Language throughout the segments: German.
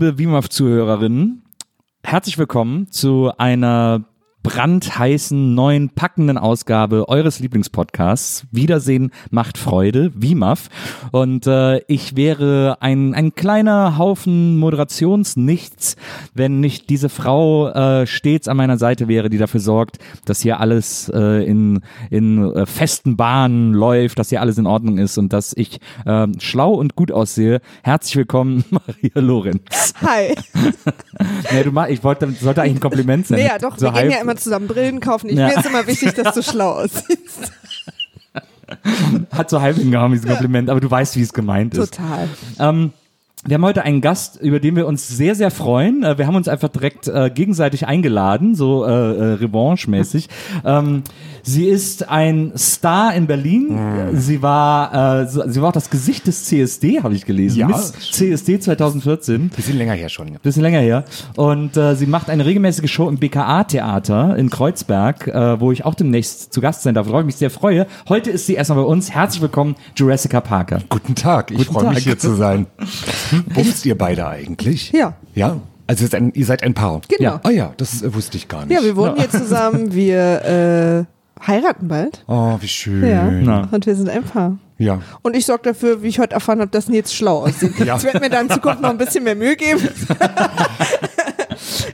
liebe WIMAF-Zuhörerinnen. Herzlich willkommen zu einer brandheißen, neuen, packenden Ausgabe eures Lieblingspodcasts. Wiedersehen macht Freude, WIMAF. Und äh, ich wäre ein, ein kleiner Haufen Moderationsnichts, wenn nicht diese Frau äh, stets an meiner Seite wäre, die dafür sorgt, dass hier alles äh, in, in äh, festen Bahnen läuft, dass hier alles in Ordnung ist und dass ich äh, schlau und gut aussehe. Herzlich willkommen, Maria Lorenz. Hi. Nee, du ich wollte, sollte eigentlich ein Kompliment sein. Nee, ja, doch, So wir gehen ja immer zusammen Brillen kaufen. Ich, Ja. Mir ist immer wichtig, dass du schlau aussiehst. Hat so halb hingehauen, dieses Kompliment, aber du weißt, wie es gemeint ist. Total. Ähm, wir haben heute einen Gast, über den wir uns sehr, sehr freuen. Äh, Wir haben uns einfach direkt äh, gegenseitig eingeladen, so äh, äh, revanche-mäßig. ähm, sie ist ein Star in Berlin. Sie war, äh, so- sie war auch das Gesicht des CSD, habe ich gelesen. Ja, Miss CSD 2014. Bisschen länger her schon. Bisschen länger her. Und äh, sie macht eine regelmäßige Show im BKA-Theater in Kreuzberg, äh, wo ich auch demnächst zu Gast sein darf, worauf ich mich sehr freue. Heute ist sie erstmal bei uns. Herzlich willkommen, Jurassica Parker. Guten Tag, ich Guten freue Tag. mich hier zu sein. Wusst ihr beide eigentlich? Ja. Ja? Also ihr seid ein, Paar? Genau. Ja. Ah ja, das äh, wusste ich gar nicht. Ja, wir wohnen hier zusammen. Wir äh, heiraten bald. Oh, wie schön. Ja. Na. Und wir sind ein Paar. Ja. Und ich sorge dafür, wie ich heute erfahren habe, dass Nils schlau aussieht. Ja. Ich werde mir da in Zukunft noch ein bisschen mehr Mühe geben.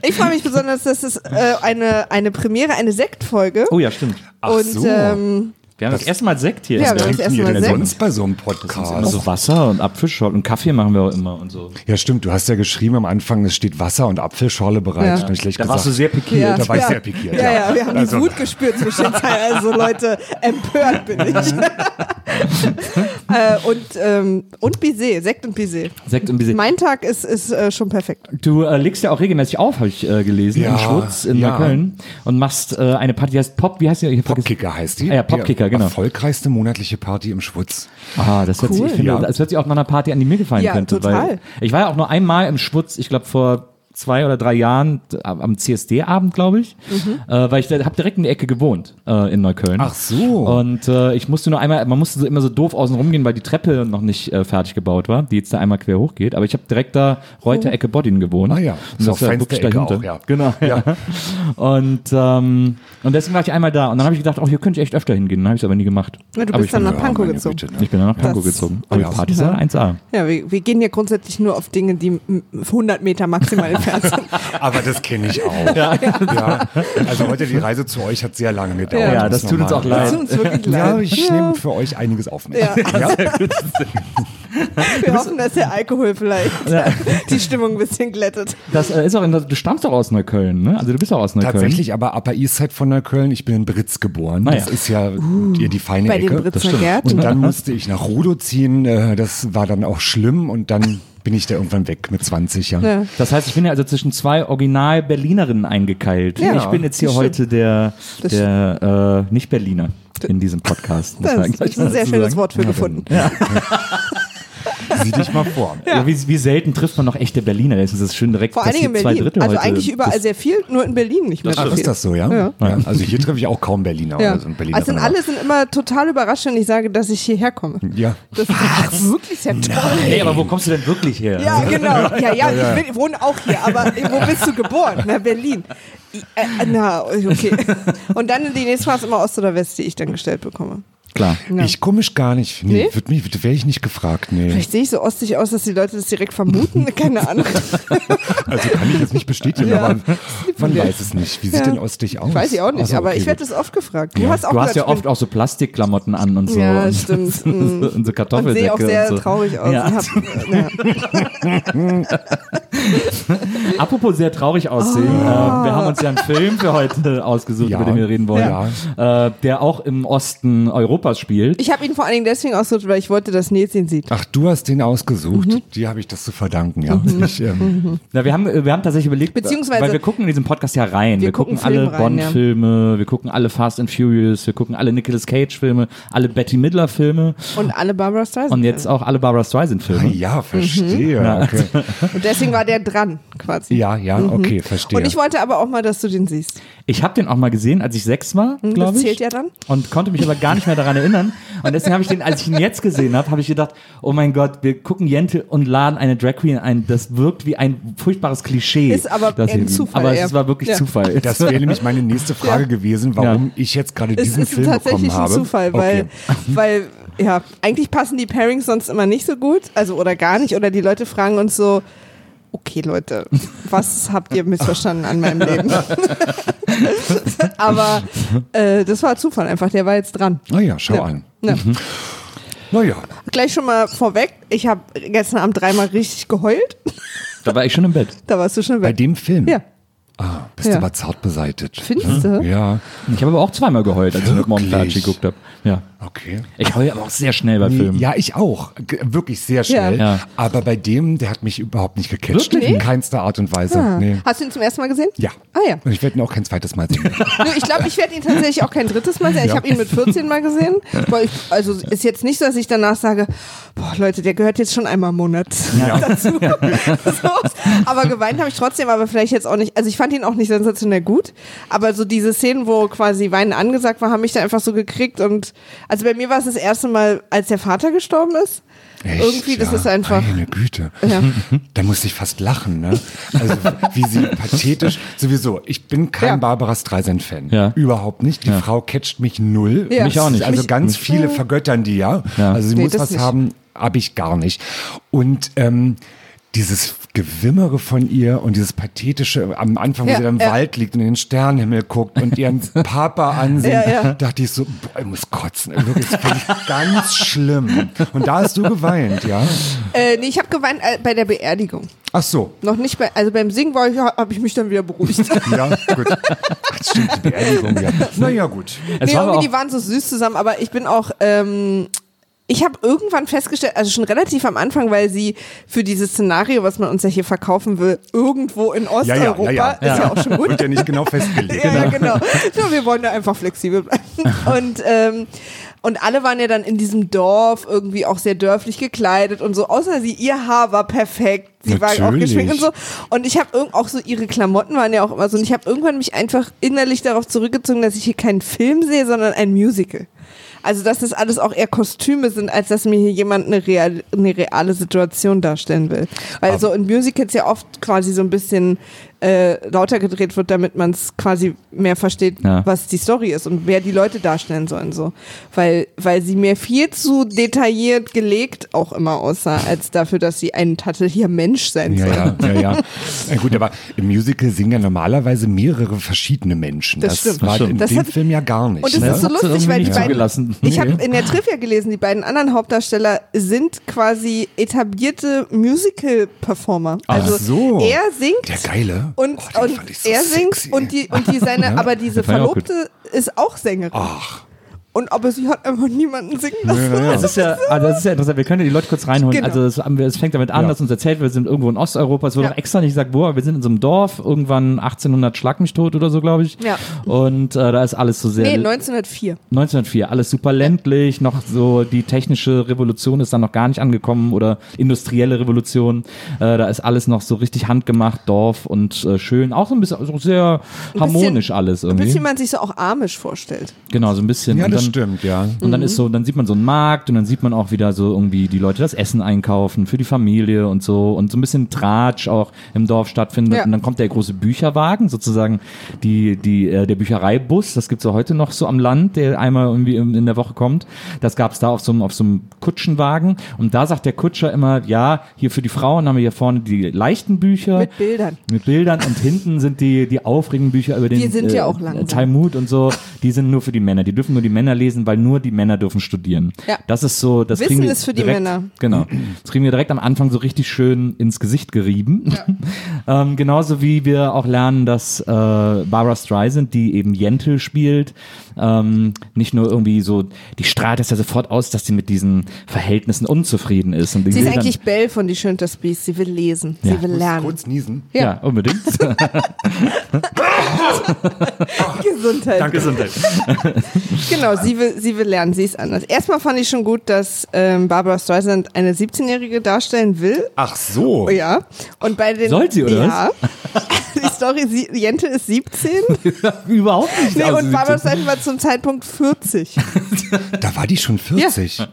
ich freue mich besonders, dass es äh, eine, eine Premiere, eine Sektfolge. Oh ja, stimmt. Ach und so. ähm, Wir haben das, erste Mal Sekt hier. Ja, in wir das erste Wie Mal denn Sekt. sonst bei so einem Podcast? Immer so Wasser und Apfelschorle und Kaffee machen wir auch immer und so. Ja, stimmt. Du hast ja geschrieben am Anfang, es steht Wasser und Apfelschorle bereit. Ja. Da Da gesagt, warst du sehr pikiert. ja, da war ich ja, sehr pikiert, Ja, ja. ja, wir haben Also- die Wut gespürt zwischen den Zeilen. Also Leute, empört bin ich. äh, und, ähm, und Baiser, Sekt und Baiser. Sekt und Baiser. Mein Tag ist, ist äh, schon perfekt. Du äh, legst ja auch regelmäßig auf, habe ich äh, gelesen, Ja, im Schwutz in ja. Neukölln und machst äh, eine Party, die heißt Pop, wie heißt die? Popkicker heißt die. Ah ja, Popkicker, die genau. erfolgreichste monatliche Party im Schwutz. Ah, das hört sich, ich finde, Ja. das hört sich auch nach einer Party an, die mir gefallen Ja, könnte. total. Weil ich war ja auch nur einmal im Schwutz, ich glaube vor zwei oder drei Jahren am CSD-Abend, glaube ich, Mhm. äh, weil ich habe direkt in der Ecke gewohnt äh, in Neukölln. Ach so. Und äh, ich musste nur einmal, man musste so immer so doof außen rumgehen, weil die Treppe noch nicht äh, fertig gebaut war, die jetzt da einmal quer hochgeht. Aber ich habe direkt da Reuter Ecke Boddin gewohnt. Ah ja, Und ist das auch war wirklich Ecke dahinter. auch, ja. Genau. Ja. Und ähm, und deswegen war ich einmal da und dann habe ich gedacht, oh, hier könnte ich echt öfter hingehen. Dann habe ich es aber nie gemacht. Ja, du Aber bist dann nach Pankow gezogen. Güte, ne? ich bin dann nach Pankow Das- gezogen. Aber Ja. die Party ist ja 1A. Ja, wir, wir gehen ja grundsätzlich nur auf Dinge, die m- 100 Meter maximal sind. Aber das kenne ich auch. Ja. Also heute die Reise zu euch hat sehr lange gedauert. Ja, das tut uns auch leid. Das tut uns wirklich Ja, leid. ich nehme für euch einiges auf mich. Ja. Ja? Wir hoffen, dass der Alkohol vielleicht die Stimmung ein bisschen glättet. Das äh, ist auch in, du stammst doch aus Neukölln, ne? Also du bist auch aus Neukölln. Tatsächlich, aber Upper East Side von Neukölln. Ich bin in Britz geboren. Ah, ja. Das ist ja die, die feine Bei den Ecke. Britzner stimmt. Gärten. Und dann musste ich nach Rudo ziehen. äh, Das war dann auch schlimm. Und dann bin ich da irgendwann weg mit 20 Jahren. Ja. Das heißt, ich bin ja also zwischen zwei Original-Berlinerinnen eingekeilt. Ja, ich bin jetzt hier das heute der, Das der äh, Nicht-Berliner in diesem Podcast. Das man ist ein sehr schönes sagen. Wort für gefunden. Sieh dich mal vor. Ja. wie, wie selten trifft man noch echte Berliner? Das ist das schön direkt Vor allen Dingen in passiert zwei Berlin. Drittel Also heute. eigentlich überall Das- sehr viel, nur in Berlin nicht mehr Ach, ist das so, ja? Ja. ja. Also hier treffe ich auch kaum Berliner. Ja. Oder so ein Berliner Also sind alle sind immer total überrascht, wenn ich sage, dass ich hierher komme. Ja. Das ist wirklich sehr toll. Hey, aber wo kommst du denn wirklich her? Ja, genau. Ja, ja, ich, wohne auch hier, aber wo bist du geboren? Na, Berlin. Äh, na, okay. Und dann die nächste Frage ist immer Ost oder West, die ich dann gestellt bekomme. Klar. Ja. Ich komisch gar nicht. Nee, Nee? mich, wäre ich nicht gefragt. Nee. Vielleicht sehe ich so ostig aus, dass die Leute das direkt vermuten. Keine Ahnung. Also kann ich jetzt nicht bestätigen, Ja. aber man dir. weiß es nicht. Wie sieht Ja. denn Ostig aus? Weiß ich auch nicht, Ach so, aber okay, ich werde das oft gefragt. Du Ja. hast auch Du hast ja oft auch so Plastikklamotten an und so. Ja, und, stimmt. Und so, Mhm. und so und Kartoffelsäcke. sehe auch sehr und so. traurig aus. Ja. Und hab, ja. Apropos sehr traurig aussehen. Äh, wir haben uns ja einen Film für heute ausgesucht, Ja. über den wir reden wollen, äh, der auch im Osten Europas spielt. Ich habe ihn vor allen Dingen deswegen ausgesucht, weil ich wollte, dass Nils ihn sieht. Ach, du hast den ausgesucht. Mhm. Die habe ich das zu verdanken, ja. Ich, ähm, Na, wir, haben, wir haben tatsächlich überlegt, Beziehungsweise- weil wir gucken in diesem Podcast ja rein. Wir, Wir gucken, gucken alle Film rein, ja. Bond-Filme, wir gucken alle Fast and Furious, wir gucken alle Nicolas Cage-Filme, alle Betty Midler-Filme Und alle Barbara Streisand. und jetzt auch alle Barbara Streisand-Filme. ja, verstehe. Mhm. Okay. Und deswegen war der dran, quasi. Ja, ja, okay, verstehe. Und ich wollte aber auch mal, dass du den siehst. Ich habe den auch mal gesehen, als ich sechs war, Hm, glaube das ich. zählt ja dann. Und konnte mich aber gar nicht mehr daran erinnern. Und deswegen habe ich den, als ich ihn jetzt gesehen habe, habe ich gedacht, oh mein Gott, wir gucken Jente und laden eine Drag Queen ein. Das wirkt wie ein furchtbares Klischee. Ist aber Das ein Zufall, Aber es war wirklich Ja. Zufall. das wäre nämlich meine nächste Frage Ja. gewesen, warum Ja. ich jetzt gerade Es diesen ist Film tatsächlich bekommen ein habe. Zufall, weil, okay. weil, ja, eigentlich passen die Pairings sonst immer nicht so gut, also oder gar nicht, oder die Leute fragen uns so, okay Leute, was habt ihr missverstanden an meinem Leben? Aber äh, das war Zufall einfach, der war jetzt dran. Na ja, schau Ja. an. Ja. Naja, Gleich schon mal vorweg, ich habe gestern Abend dreimal richtig geheult, Da war ich schon im Bett. da warst du schon bei weg. dem Film. Ja, Ah, bist Ja. du aber zart beseitigt. findest du? Ja, Ich habe aber auch zweimal geheult, als ich mit Mom Wirklich? Fertig geguckt habe. Ja. okay. Ich heule aber auch sehr schnell bei Filmen. ja, ich auch. G wirklich sehr schnell. Ja. Aber bei dem, der hat mich überhaupt nicht gecatcht. Wirklich? In keinster Art und Weise. Ah. Nee. Hast du ihn zum ersten Mal gesehen? Ja. Ah ja. Und ich werde ihn auch kein zweites Mal sehen. Nö, ich glaube, ich werde ihn tatsächlich auch kein drittes Mal sehen. Ich Ja. habe ihn mit 14 Mal gesehen. Weil ich, also ist jetzt nicht so, dass ich danach sage, boah Leute, der gehört jetzt schon einmal im Monat dazu. so. Aber geweint habe ich trotzdem, aber vielleicht jetzt auch nicht. Also ich fand ihn auch nicht sensationell gut. Aber so diese Szenen, wo quasi Weinen angesagt war, haben mich da einfach so gekriegt. Und also bei mir war es das erste Mal, als der Vater gestorben ist. Echt? Irgendwie, das Ja, ist einfach. Meine Güte. Ja. Da musste ich fast lachen, ne? Also, wie sie pathetisch, sowieso, ich bin kein Ja. Barbara Streisand-Fan. Ja. Überhaupt nicht. Die Frau catcht mich null. Ja. Mich auch nicht. Also Mich- ganz mich- viele vergöttern die, ja. Ja. Also sie Nee, muss was nicht. haben, habe ich gar nicht. Und ähm, dieses Gewimmere von ihr und dieses pathetische am Anfang, wo Ja, sie dann im ja. Wald liegt und in den Sternenhimmel guckt und ihren Papa ansehen, Ja, ja. dachte ich so, boah, ich muss kotzen. Wirklich, das finde ich ganz schlimm. Und da hast du geweint, ja? Äh, nee, ich habe geweint äh, bei der Beerdigung. Ach so. Noch nicht bei, also beim Singen war ich, habe ich mich dann wieder beruhigt. Ja, gut. Ach, das stimmt, die Beerdigung, ja. Naja, gut. Es nee, war irgendwie, auch, die waren so süß zusammen, aber ich bin auch, ähm, ich habe irgendwann festgestellt, also schon relativ am Anfang, weil sie für dieses Szenario, was man uns ja hier verkaufen will, irgendwo in Ja, ja, Osteuropa, ja, ja. ist ja auch schon gut. Wird ja nicht genau festgelegt. Ja, ja, genau. Ja, wir wollen da einfach flexibel bleiben. Und, ähm, und alle waren ja dann in diesem Dorf irgendwie auch sehr dörflich gekleidet und so, außer sie, ihr Haar war perfekt, sie war auch Natürlich. geschminkt und so. Und ich habe auch so, ihre Klamotten waren ja auch immer so, und ich habe irgendwann mich einfach innerlich darauf zurückgezogen, dass ich hier keinen Film sehe, sondern ein Musical. Also, dass das alles auch eher Kostüme sind, als dass mir hier jemand eine, real, eine reale Situation darstellen will. Weil so in Musicals ja oft quasi so ein bisschen äh, lauter gedreht wird, damit man es quasi mehr versteht, Ja. was die Story ist und wer die Leute darstellen sollen. So. Weil, weil sie mir viel zu detailliert gelegt auch immer aussah, als dafür, dass sie ein tatsächlicher Mensch sein Ja, soll. ja, ja, ja. ja. Gut, aber im Musical singen ja normalerweise mehrere verschiedene Menschen. Das stimmt. war Das in Das dem hat- Film ja gar nicht. Und es ne? ist so lustig, weil die beiden. Ich habe in der Trivia gelesen, die beiden anderen Hauptdarsteller sind quasi etablierte Musical-Performer. Ach Also so. er singt Der Geile. Und, Oh, und so er singt sexy. und die und die seine, aber diese ich auch. Verlobte ist auch Sängerin. Ach. Und aber sie hat einfach niemanden singen lassen. Es ist ja, also das ist ja interessant. Wir können ja die Leute kurz reinholen. Genau. Also es, fängt damit an, Ja. dass uns erzählt wird, wir sind irgendwo in Osteuropa. Es wurde Ja. auch extra nicht gesagt, wo, aber wir sind in so einem Dorf, irgendwann 1800 Schlag mich tot oder so, glaube ich. Ja. Und äh, da ist alles so sehr. Nee, 1904. 1904, alles super ländlich, noch so die technische Revolution ist dann noch gar nicht angekommen oder industrielle Revolution. Äh, da ist alles noch so richtig handgemacht, Dorf und äh, schön. Auch so ein bisschen, also sehr harmonisch alles Ein irgendwie. bisschen man sich so auch amisch vorstellt. genau, so ein bisschen. Ja, und das dann, stimmt, ja. und dann ist so, dann sieht man so einen Markt und dann sieht man auch wieder so irgendwie die Leute das Essen einkaufen für die Familie und so und so ein bisschen Tratsch auch im Dorf stattfindet. Ja. Und dann kommt der große Bücherwagen, sozusagen die, die, äh, der Büchereibus, das gibt's ja heute noch so am Land, der einmal irgendwie in, in der Woche kommt. Das gab's da auf so einem, auf so einem Kutschenwagen. Und da sagt der Kutscher immer, ja, hier für die Frauen haben wir hier vorne die leichten Bücher. Mit Bildern. Mit Bildern und hinten sind die, die aufregenden Bücher über den Wir sind ja auch langsam. Talmud und so, die sind nur für die Männer. Die dürfen nur die Männer lesen, weil nur die Männer dürfen studieren. Ja. Das ist so, das Wissen kriegen wir ist für die direkt, Männer. Genau. Das kriegen wir direkt am Anfang so richtig schön ins Gesicht gerieben. ähm, genauso wie wir auch lernen, dass äh, Barbara Streisand, die eben Jentel spielt, ähm, nicht nur irgendwie so, die strahlt es ja sofort aus, dass sie mit diesen Verhältnissen unzufrieden ist. Und Sie ist eigentlich Belle von Die Schön das Biest. Sie will lesen. Sie Ja. will lernen. Kurz niesen. ja, unbedingt. Gesundheit. Gesundheit. Genau, sie will, sie will lernen. Sie ist anders. Erstmal fand ich schon gut, dass ähm, Barbara Streisand eine 17-Jährige darstellen will. Ach so. Oh ja. Und bei den. Soll sie, oder ja. Die Story, sie, Jente ist 17. Überhaupt nicht. Nee, Also und sie- Barbara Streisand war zum Zeitpunkt 40. Da war die schon 40. Und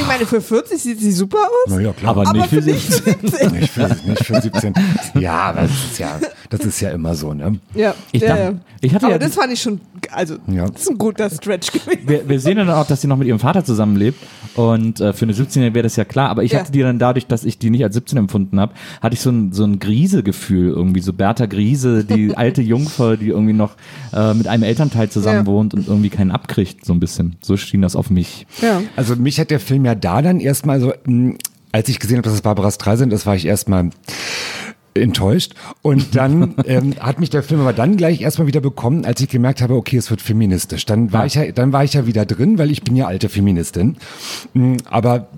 ich meine, für 40 sieht sie super aus. Na ja, klar. aber, Aber nicht für für dich für 17. nicht, für, nicht für 17. Ja, aber das ist ja, das ist ja immer so, ne? Ja, Ich ja, dachte- ja. ich hatte Aber ja- das fand ich schon, also, Ja. das ist ein guter Stretch gewesen. Wir, wir sehen dann auch, dass sie noch mit ihrem Vater zusammenlebt. Und äh, für eine 17-Jährige wäre das ja klar. Aber ich Ja. hatte die dann dadurch, dass ich die nicht als 17 empfunden habe, hatte ich so ein, so ein Grise-Gefühl irgendwie. So Bertha Grise, die alte Jungfer, die irgendwie noch äh, mit einem Elternteil zusammen Ja. wohnt und irgendwie keinen abkriegt, so ein bisschen. So schien das auf mich. Ja. Also mich hat der Film ja da dann erstmal so, mh, als ich gesehen habe, dass es Barbara Streisand ist, war ich erstmal enttäuscht. Und dann ähm, hat mich der Film aber dann gleich erstmal wieder bekommen, als ich gemerkt habe, okay, es wird feministisch. Dann war ich ja, dann war ich ja wieder drin, weil ich bin ja alte Feministin. Mm, Aber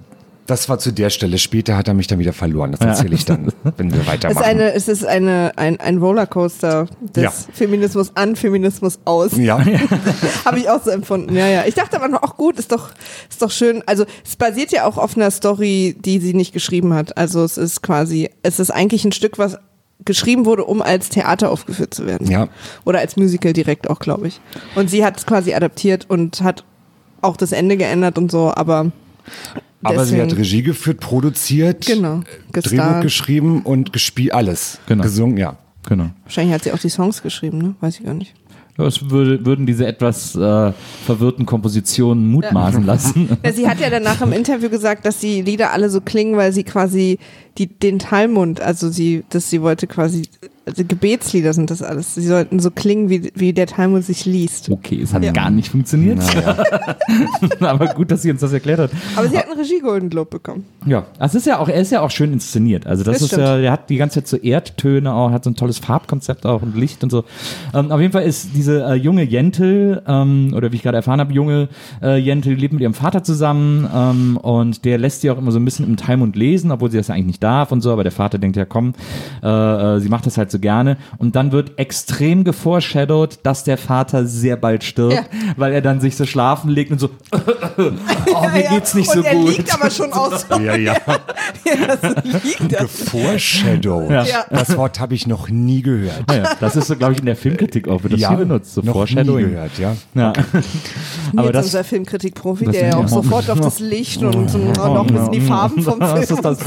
das war zu der Stelle. Später hat er mich dann wieder verloren. Das erzähle ich dann, wenn wir Es weitermachen. ist, eine, es ist eine, ein, ein Rollercoaster des Ja. Feminismus an, Feminismus aus. ja, Habe ich auch so empfunden. Ja, ja. Ich dachte aber noch, auch gut, ist doch, ist doch schön. Also es basiert ja auch auf einer Story, die sie nicht geschrieben hat. Also es ist quasi, es ist eigentlich ein Stück, was geschrieben wurde, um als Theater aufgeführt zu werden. Ja. Oder als Musical direkt auch, glaube ich. Und sie hat es quasi adaptiert und hat auch das Ende geändert und so, aber aber sie hat deswegen- Regie geführt, produziert, Genau, äh, Drehbuch geschrieben und gespielt, alles. Genau. Gesungen, ja. Genau. Wahrscheinlich hat sie auch die Songs geschrieben, ne? Weiß ich gar nicht. Ja, es würde, würden diese etwas äh, verwirrten Kompositionen mutmaßen lassen. Ja, sie hat ja danach im Interview gesagt, dass die Lieder alle so klingen, weil sie quasi die, den Talmud, also sie, dass sie wollte quasi, also Gebetslieder sind das alles. Sie sollten so klingen, wie, wie der Talmud sich liest. Okay, es hat Ja. gar nicht funktioniert. Aber gut, dass sie uns das erklärt hat. Aber sie hat einen Regie Golden Globe bekommen. Ja, es ist ja auch, er ist ja auch schön inszeniert. Also das, Das ist stimmt. ja, der hat die ganze Zeit so Erdtöne auch, hat so ein tolles Farbkonzept auch und Licht und so. Ähm, auf jeden Fall ist diese äh, junge Jentel, ähm, oder wie ich gerade erfahren habe, junge äh, Jentel, die lebt mit ihrem Vater zusammen ähm, und der lässt sie auch immer so ein bisschen im Talmud lesen, obwohl sie das ja eigentlich nicht darf und so, aber der Vater denkt ja, komm, äh, äh, sie macht das halt so gerne. Und dann wird extrem geforeshadowed, dass der Vater sehr bald stirbt, Ja. weil er dann sich so schlafen legt und so, oh, mir Ja, ja. geht's nicht Und so er gut. liegt aber schon aus. Ja, ja. das liegt da. Foreshadow. Ja. Ja. Das Wort habe ich noch nie gehört. Ja, ja, das ist so, glaube ich, in der Filmkritik auch, wird das viel benutzt, so noch Foreshadowing. nie gehört, ja. Ja. Aber Jetzt das, unser Filmkritik-Profi, das der ja auch ja- sofort auf das Licht und, und noch ein bisschen die Farben vom Film. das ist das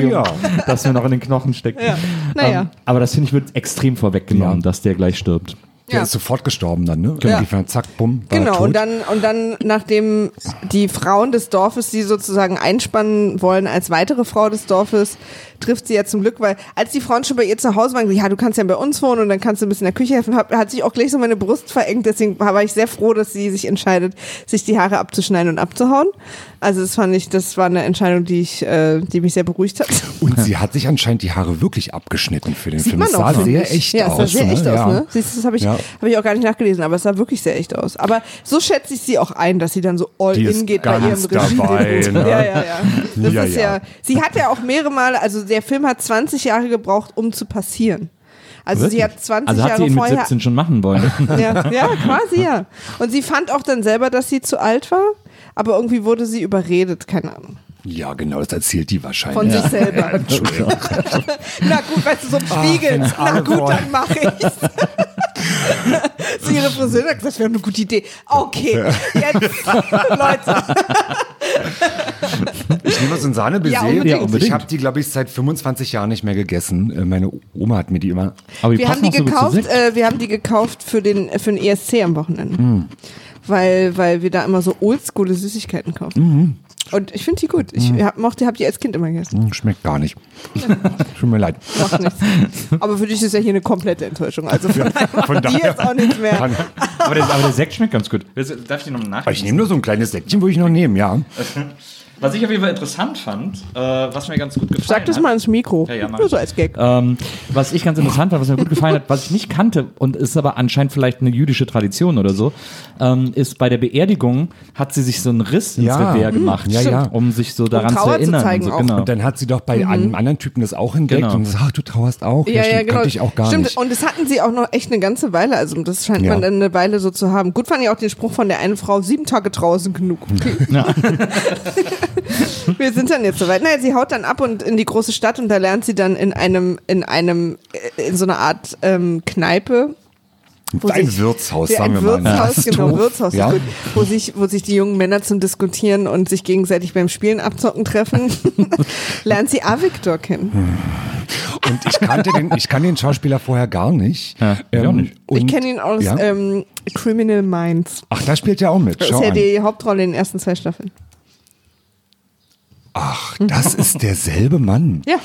ja. das mir noch in den Knochen steckt. Ja. Naja. Ähm, aber das finde ich wird extrem vorweggenommen, Ja. dass der gleich stirbt. Der Ja. ist sofort gestorben dann, ne? Ja. Ungefähr zack, bumm, war er Genau, tot. und dann, und dann, nachdem die Frauen des Dorfes sie sozusagen einspannen wollen als weitere Frau des Dorfes, trifft sie ja zum Glück, weil als die Frauen schon bei ihr zu Hause waren, ja, du kannst ja bei uns wohnen und dann kannst du ein bisschen in der Küche helfen, hat, hat sich auch gleich so meine Brust verengt, deswegen war ich sehr froh, dass sie sich entscheidet, sich die Haare abzuschneiden und abzuhauen. Also das fand ich, das war eine Entscheidung, die ich, äh, die mich sehr beruhigt hat. Und sie hat sich anscheinend die Haare wirklich abgeschnitten für den Sieht Film. man Es auch, sah finde sehr echt ja, aus. es sah sehr echt ne? aus, ja. ne? Siehst du, das habe ich, Ja. hab ich auch gar nicht nachgelesen, aber es sah wirklich sehr echt aus. Aber so schätze ich sie auch ein, dass sie dann so all Die in geht bei ihrem ganz Regie. dabei, ne? Ja, ja, ja. Das Ja, ist ja. ja. Sie hat ja auch mehrere Male, also der Film hat 20 Jahre gebraucht, um zu passieren. Also sie hat 20 also hat Jahre sie ihn mit vorher. 17 schon machen wollen. Ja, ja, quasi ja. Und sie fand auch dann selber, dass sie zu alt war, aber irgendwie wurde sie überredet, keine Ahnung. Ja, genau, das erzählt die wahrscheinlich. Von sich selber. Entschuldigung. Na gut, weißt du, so ein Spiegel. wenn's Na gut, wollen. dann mache ich's. Zu ihrer Friseurin hat gesagt, das wäre eine gute Idee. Okay, jetzt, Leute. Ich nehme so ein Sahnebeset. Ja, unbedingt. Ja, unbedingt. Ich habe die, glaube ich, seit 25 Jahren nicht mehr gegessen. Äh, Meine Oma hat mir die immer. Aber die Wir haben die so gekauft, Sekt. äh, wir haben die gekauft für den, für den ESC am Wochenende. Hm. Weil, weil wir da immer so oldschoole Süßigkeiten kaufen. Mhm. Und ich finde die gut. Ich hab, mochte, hab die als Kind immer gegessen. Hm, Schmeckt gar nicht. Tut mir leid. Macht nichts. Aber für dich ist ja hier eine komplette Enttäuschung. Also von, daher von daher jetzt auch nichts mehr. Aber, der, aber der Sekt schmeckt ganz gut. Darf ich nochmal Aber nachgeben? ich nehme nur so ein kleines Säckchen, würde ich noch nehmen, ja. Was ich auf jeden Fall interessant fand, äh, was mir ganz gut gefallen Sag das hat. mal ins Mikro. Ja, ja, Nur so als Gag. Ähm, was ich ganz interessant fand, was mir gut gefallen hat, was ich nicht kannte und ist aber anscheinend vielleicht eine jüdische Tradition oder so, ähm, ist bei der Beerdigung hat sie sich so einen Riss ins Ja. Revier gemacht, Ja, ja. um sich so daran zu Trauer zu erinnern. zeigen und so, genau. Und dann hat sie doch bei einem anderen Typen das auch entdeckt Genau. und sagt, ach, du trauerst auch. Ja, ja, stimmt, genau. Ich auch gar Stimmt, nicht. und das hatten sie auch noch echt eine ganze Weile. Also das scheint Ja. man dann eine Weile so zu haben. Gut fand ich auch den Spruch von der einen Frau, sieben Tage draußen genug. Okay. Wir sind dann jetzt soweit. Naja, sie haut dann ab und in die große Stadt und da lernt sie dann in einem, in einem, äh, in so einer Art ähm, Kneipe. Ein sich- Wirtshaus, Ja, sagen ein wir mal. Wirtshaus, ist genau. Wirtshaus Ja. gut. Wo sich, wo sich die jungen Männer zum Diskutieren und sich gegenseitig beim Spielen abzocken treffen, lernt sie Avictor kennen. Und ich kannte den, ich kann den Schauspieler vorher gar nicht. Ja, ich auch nicht. Ich kenne ihn aus ja? ähm, Criminal Minds. Ach, da spielt er auch mit. Das ist ja an. die Hauptrolle in den ersten zwei Staffeln. Ach, das ist derselbe Mann. Ja.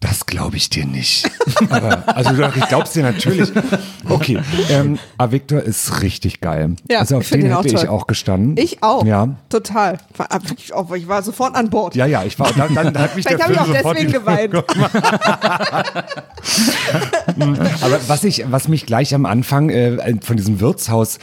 Das glaube ich dir nicht. Aber, also ich glaub's dir natürlich. Okay, ähm, Avictor ist richtig geil. Ja, also auf ich den den hätte ich toll. auch gestanden. Ich auch. Ja. Total. Wirklich auch, ich war sofort an Bord. Ja, ja, ich war, dann, dann hat mich der Vielleicht habe ich auch sofort deswegen geweint. Aber was ich, was mich gleich am Anfang äh, von diesem Wirtshaus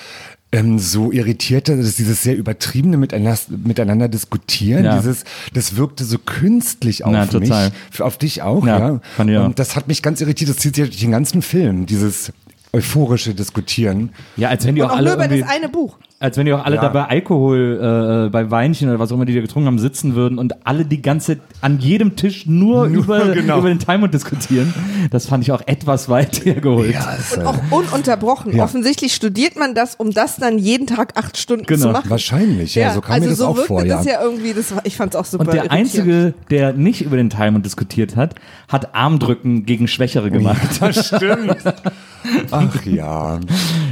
ähm, so irritierte, das ist dieses sehr übertriebene miteinander, miteinander diskutieren. Ja. Dieses, das wirkte so künstlich auf Ja, mich. total. Für, auf dich auch, Ja, ja. fand ich auch. Und das hat mich ganz irritiert. Das zieht sich durch den ganzen Film. Dieses euphorische Diskutieren. Ja, als wenn die Und auch auch alle nur über das eine Buch. Als wenn die auch alle Ja. da bei Alkohol, äh, bei Weinchen oder was auch immer die da getrunken haben, sitzen würden und alle die ganze, an jedem Tisch nur, über, genau. über den Timon diskutieren. Das fand ich auch etwas weit hergeholt. ist, Und auch ununterbrochen. Ja. Offensichtlich studiert man das, um das dann jeden Tag acht Stunden Genau. zu machen. Wahrscheinlich, ja, so kam also mir das so auch wirkte vor, das ja. ja irgendwie, das war, ich fand es auch super Und der. Einzige, der nicht über den Timon diskutiert hat, hat Armdrücken gegen Schwächere gemacht. Das stimmt. Ach ja.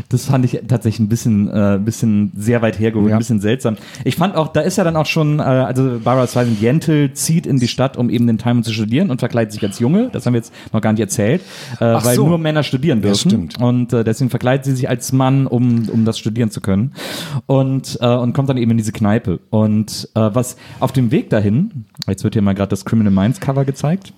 Das fand ich tatsächlich ein bisschen, äh, ein bisschen sehr weit hergeholt, Ja. ein bisschen seltsam. Ich fand auch, da ist ja dann auch schon, äh, also Barbara Streisand Jentel zieht in die Stadt, um eben den Timon zu studieren und verkleidet sich als Junge. Das haben wir jetzt noch gar nicht erzählt, äh, weil so. nur Männer studieren dürfen. stimmt. Und äh, deswegen verkleidet sie sich als Mann, um, um das studieren zu können. Und, äh, und kommt dann eben in diese Kneipe. Und äh, was auf dem Weg dahin, jetzt wird hier mal gerade das Criminal Minds Cover gezeigt.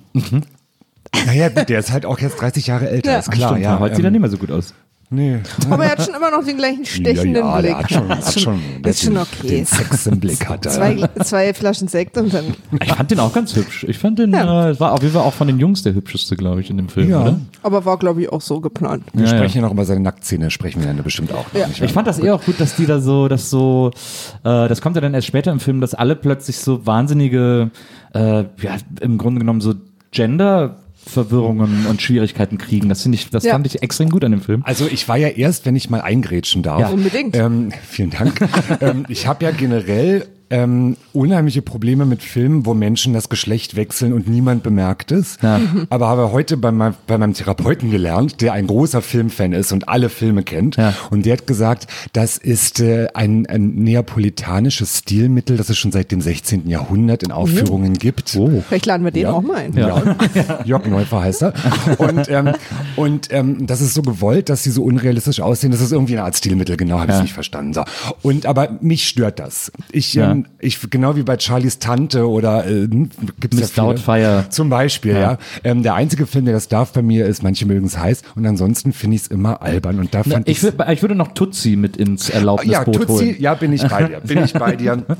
Naja, gut, der ist halt auch jetzt 30 Jahre älter, Ja. ist klar. Stimmt, ja, heute sieht er ähm, nicht mehr so gut aus. Nee. Aber er hat schon immer noch den gleichen stechenden ja, ja, Blick. Der hat schon, hat schon, das ist schon okay. Den Sex im Blick hat er. Zwei, zwei Flaschen Sekt und dann. Ich fand den auch ganz hübsch. Ich fand den, Ja. äh, war auf jeden Fall auch von den Jungs der hübscheste, glaube ich, in dem Film, Ja. oder? Aber war, glaube ich, auch so geplant. Wir sprechen ja noch über seine Nacktszene, sprechen wir dann bestimmt auch. noch? Ich fand das eher auch gut, dass die da so, dass so, äh, das kommt ja dann erst später im Film, dass alle plötzlich so wahnsinnige, äh, ja, im Grunde genommen so Gender-Verwirrungen und Schwierigkeiten kriegen. Das finde ich, das Ja. fand ich extrem gut an dem Film. Also ich war ja erst, wenn ich mal eingrätschen darf. Ja. Unbedingt. Ähm, vielen Dank. ähm, ich habe ja generell ähm, unheimliche Probleme mit Filmen, wo Menschen das Geschlecht wechseln und niemand bemerkt es. Ja. Aber habe heute bei, mein, bei meinem Therapeuten gelernt, der ein großer Filmfan ist und alle Filme kennt. Ja. Und der hat gesagt, das ist äh, ein, ein neapolitanisches Stilmittel, das es schon seit dem 16. Jahrhundert in Aufführungen gibt. Oh. Vielleicht laden wir den Ja. auch mal ein. Ja. Jörg Neufer heißt er. Und, ähm, und ähm, das ist so gewollt, dass sie so unrealistisch aussehen. Das ist irgendwie eine Art Stilmittel, genau, habe ich nicht verstanden. So. Und aber mich stört das. Ich, Ja. Ich genau wie bei Charlies Tante oder äh, gibt's Miss ja. Doubtfire. Zum Beispiel, ja. Ja. Ähm, der einzige Film, der das darf bei mir, ist Manche mögen es heiß. Und ansonsten finde ich es immer albern. Und da fand Ich, ich würd, ich würde noch Tutsi mit ins ja, Erlaubnisboot Tutsi, holen. ja, bin ich bei dir, bin ich bei dir.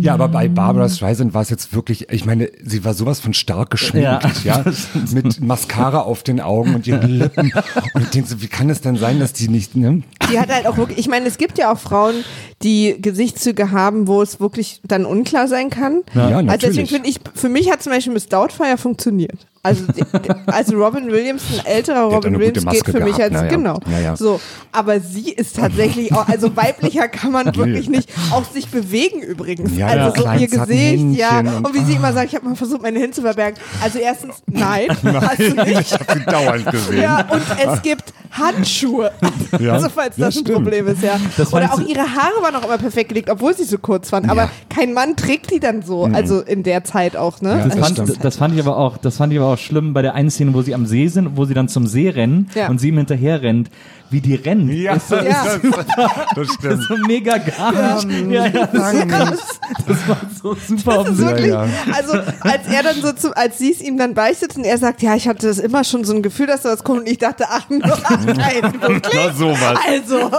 Ja, aber bei Barbara Streisand war es jetzt wirklich, ich meine, sie war sowas von stark geschminkt, ja, mit Mascara auf den Augen und ihren Lippen. Und ich denke so, wie kann es denn sein, dass die nicht, ne? Die hat halt auch wirklich, ich meine, es gibt ja auch Frauen, die Gesichtszüge haben, wo es wirklich dann unklar sein kann. Ja, also deswegen natürlich. finde ich, für mich hat zum Beispiel Miss Doubtfire funktioniert. Also, also Robin Williams, ein älterer Robin Williams geht für mich als, na ja. genau. Ja, ja. So. Aber sie ist tatsächlich auch, also weiblicher kann man wirklich nicht auch sich bewegen übrigens. Ja, also so ihr Gesicht, ja. Und, und- wie sie immer sagt, ich habe mal versucht, meine Hände zu verbergen. Also erstens, nein, hast du nicht. Ich habe sie dauernd gesehen. Ja, und es gibt Handschuhe. Ja, also falls das das, ein stimmt. Problem ist, ja. Das Oder auch ihre Haare waren auch immer perfekt gelegt, obwohl sie so kurz waren. Aber Ja. kein Mann trägt die dann so, also in der Zeit auch, ne? Ja, Das, also, fand, stimmt. das fand ich aber auch, das fand ich aber auch schlimm bei der einen Szene, wo sie am See sind, wo sie dann zum See rennen Ja. und sie ihm hinterher rennt. Wie die rennt, Ja, ist so, Ja. das, das ist stimmt. so mega gar. Ja, ja, das, das war so super Das ist wirklich, ja. also als er dann so zu, als sie es ihm dann beichtet und er sagt, ja, ich hatte das immer schon so ein Gefühl, dass da was kommt und ich dachte, ach, nur, ach nein, wirklich? Na, sowas. Also,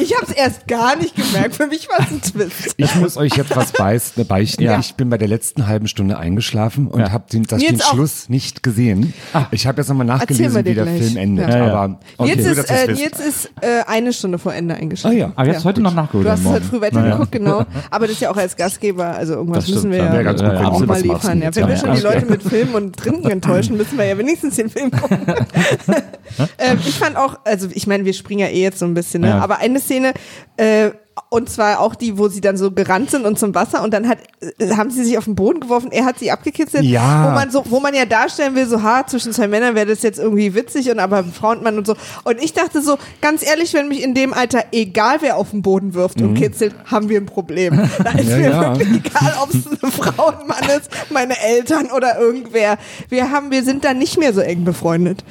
ich habe es erst gar nicht gemerkt. Für mich war es ein Twist. Ich muss euch jetzt was beiß, äh, beichten. Ja. Ich bin bei der letzten halben Stunde eingeschlafen und Ja. habe den, das, den jetzt. Schluss nicht gesehen. Ich habe jetzt nochmal nachgelesen, wie der gleich. Film endet. Ja. Ja, ja. Aber Nils, nur, ist, äh. Nils ist äh, eine Stunde vor Ende eingeschlafen. Ah ja. Aber jetzt heute noch nachgeholt. Du hast es morgen. halt früh weitergeguckt, genau. Aber das ist ja auch als Gastgeber, also irgendwas müssen wir ja. ja, Ja, ganz gut, wenn auch mal liefern. Wenn wir schon die Leute mit Filmen und Trinken enttäuschen, müssen wir ja wenigstens den Film gucken. ähm, ich fand auch, also ich meine, wir springen ja eh jetzt so ein bisschen, ne? Ja. aber eine Szene, äh, und zwar auch die, wo sie dann so gerannt sind und zum Wasser und dann hat, äh, haben sie sich auf den Boden geworfen, er hat sie abgekitzelt, Ja. wo man so, wo man ja darstellen will, so, ha, zwischen zwei Männern wäre das jetzt irgendwie witzig und aber Frau und Mann und so. Und ich dachte so, ganz ehrlich, wenn mich in dem Alter, egal wer auf den Boden wirft und kitzelt, haben wir ein Problem. Da ist Mhm. Ja, mir ja. wirklich egal, ob es eine Frau, ein Mann ist, meine Eltern oder irgendwer. Wir haben, wir sind da nicht mehr so eng befreundet.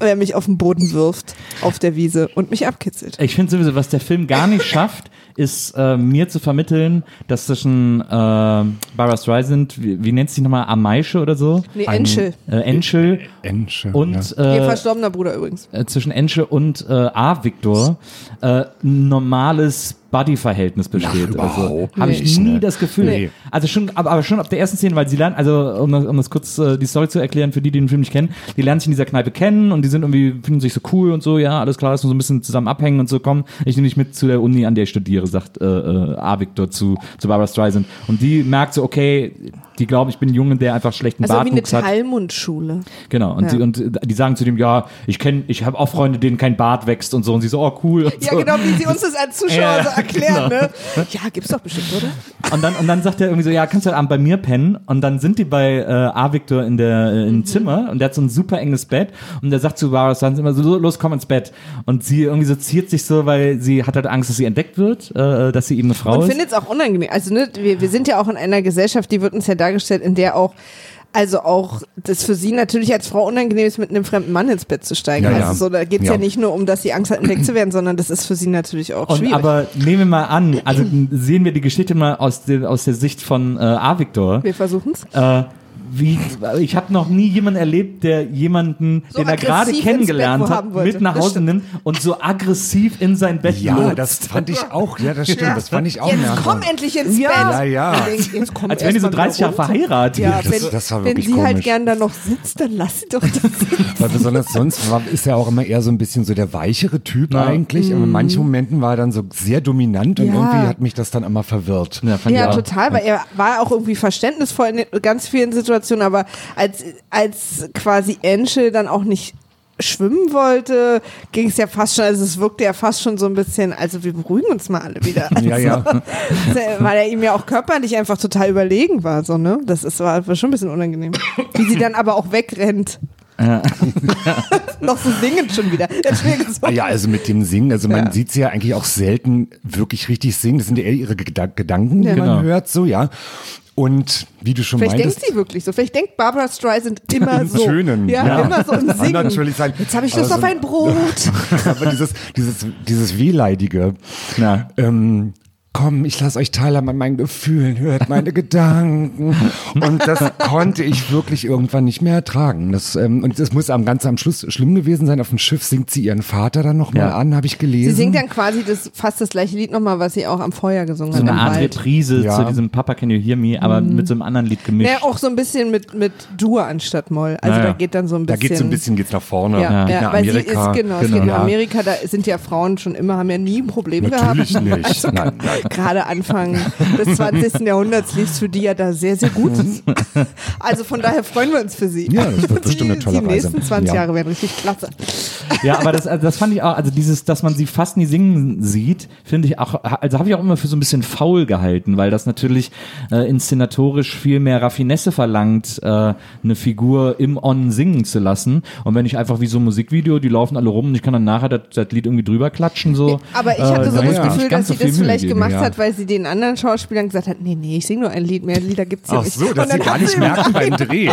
Wer mich auf den Boden wirft, auf der Wiese und mich abkitzelt. Ich finde sowieso, was der Film gar nicht schafft, ist äh, mir zu vermitteln, dass zwischen äh, Barbara Streisand, wie, wie nennt sie nochmal, Amaische oder so? Nee, Enschel. Äh, Enschel Ensche, und ja. Ihr äh, verstorbener Bruder übrigens. äh, zwischen Enschel und äh, A. Victor äh, ein normales Buddy-Verhältnis besteht. Ach, also habe ich nie ne? das Gefühl. Nee. Also schon, aber, aber schon ab der ersten Szene, weil sie lernen, also um, das- um das kurz äh, die Story zu erklären für die, die den Film nicht kennen, die lernen sich in dieser Kneipe kennen und die sind irgendwie, finden sich so cool und so, ja, alles klar, lass uns so ein bisschen zusammen abhängen und so, komm, ich nehme dich mit zu der Uni, an der ich studiere, sagt äh, äh, A. Victor zu, zu Barbara Streisand. Und die merkt so, okay, die glauben, ich bin ein Junge, der einfach schlechten Also wie eine Bartwuchs hat. Talmundschule. Genau, und, Ja. die, und die sagen zu dem, ja, ich kenne, ich habe auch Freunde, denen kein Bart wächst und so. Und sie so, oh cool. Und, Ja, so. genau, wie sie uns das als Zuschauer Ja, so erklären, genau. ne? Ja, gibt's doch bestimmt, oder? und, dann, und dann sagt er irgendwie so, ja, kannst du heute Abend bei mir pennen? Und dann sind die bei äh, A. Victor in der äh, im Mhm. Zimmer und der hat so ein super enges Bett und der sagt zu Barbara Streisand immer so, los, komm ins Bett. Und sie irgendwie so ziert sich so, weil sie hat halt Angst, dass sie entdeckt wird, äh, dass sie eben eine Frau Und ist. findet es auch unangenehm. Also, ne, wir, wir sind ja auch in einer Gesellschaft, die wird uns ja dargestellt, in der auch also auch das für sie natürlich als Frau unangenehm ist, mit einem fremden Mann ins Bett zu steigen. Ja, also ja. so, da geht's ja. Ja. nicht nur um, dass sie Angst hat, entdeckt zu werden, sondern das ist für sie natürlich auch Und schwierig. aber nehmen wir mal an, also sehen wir die Geschichte mal aus, der aus der Sicht von äh, A. Victor. wir versuchen's. Äh, wie, ich habe noch nie jemanden erlebt, der jemanden, So den er gerade kennengelernt hat, mit nach Hause nimmt und so aggressiv in sein Bett Ja, lotst. das fand ich auch. Ja, das stimmt. Das fand ich auch Jetzt merkwürdig. komm endlich ins Ja. Bett. Ja, ja. Jetzt komm Als wären die so mal 30 Jahre verheiratet. Ja, Das- wenn, das war wenn wirklich sie halt gern da noch sitzt, dann lass sie doch das sitzen. Weil besonders sonst war, ist er auch immer eher so ein bisschen so der weichere Typ eigentlich. Aber in manchen Momenten war er dann so sehr dominant und Mhm. Ja. irgendwie hat mich das dann immer verwirrt. Ja, Ja, total, weil er war auch irgendwie verständnisvoll in ganz vielen Situationen, aber als, als quasi Enschel dann auch nicht schwimmen wollte, ging es ja fast schon, also es wirkte ja fast schon so ein bisschen, also wir beruhigen uns mal alle wieder. Also, Ja, ja. Weil er ihm ja auch körperlich einfach total überlegen war, so, ne? Das ist, war, war schon ein bisschen unangenehm. Wie sie dann aber auch wegrennt. Noch so singend schon wieder. Ah ja, also mit dem Singen, also man Ja. sieht sie ja eigentlich auch selten wirklich richtig singen. Das sind ja eher ihre Geda Gedanken, die Ja. man Genau. hört, so, ja. Und wie du schon Vielleicht denkt meintest, sie wirklich so. Vielleicht denkt Barbara Streisand immer Im so. Schönen, Ja, ja. immer so im Kann Singen. natürlich sein. Jetzt habe ich Lust Aber auf so- ein Brot. aber dieses, dieses, dieses Wehleidige, Ja. ähm, komm, ich lasse euch teilhaben an meinen Gefühlen, hört meine Gedanken. Und das konnte ich wirklich irgendwann nicht mehr ertragen. Das, ähm, und das muss am ganz am Schluss schlimm gewesen sein. Auf dem Schiff singt sie ihren Vater dann nochmal Ja. an, habe ich gelesen. Sie singt dann quasi das, fast das gleiche Lied nochmal, was sie auch am Feuer gesungen so hat. eine im Art Wald. Reprise Ja. zu diesem Papa Can You Hear Me, aber mit so einem anderen Lied gemischt. Ja, auch so ein bisschen mit, mit Dur anstatt Moll. Also Ja, ja. da geht dann so ein da bisschen. geht so ein bisschen geht's nach vorne. Ja, Geht ja, nach weil sie Amerika. ist, genau, es Genau. geht in Ja. Amerika, da sind ja Frauen schon immer, haben ja nie ein Problem Natürlich gehabt. nicht. Nein, nein. gerade Anfang des 20. Jahrhunderts lief es für die ja da sehr, sehr gut. Also von daher freuen wir uns für sie. Ja, das wird bestimmt die, eine tolle Die Reise. nächsten 20 Ja. Jahre werden richtig klasse. Ja, aber das, also das fand ich auch, also dieses, dass man sie fast nie singen sieht, finde ich auch, also habe ich auch immer für so ein bisschen faul gehalten, weil das natürlich äh, inszenatorisch viel mehr Raffinesse verlangt, äh, eine Figur im On singen zu lassen. Und wenn ich einfach wie so ein Musikvideo, die laufen alle rum und ich kann dann nachher das, das Lied irgendwie drüber klatschen, so. Aber ich äh, hatte so dann das mir Gefühl, dass so sie das vielleicht geben. Gemacht ja. hat, weil sie den anderen Schauspielern gesagt hat, nee, nee, ich singe nur ein Lied, mehr Lieder gibt's ja Ach nicht. so, dass Und dann sie gar nicht merken beim Dreh.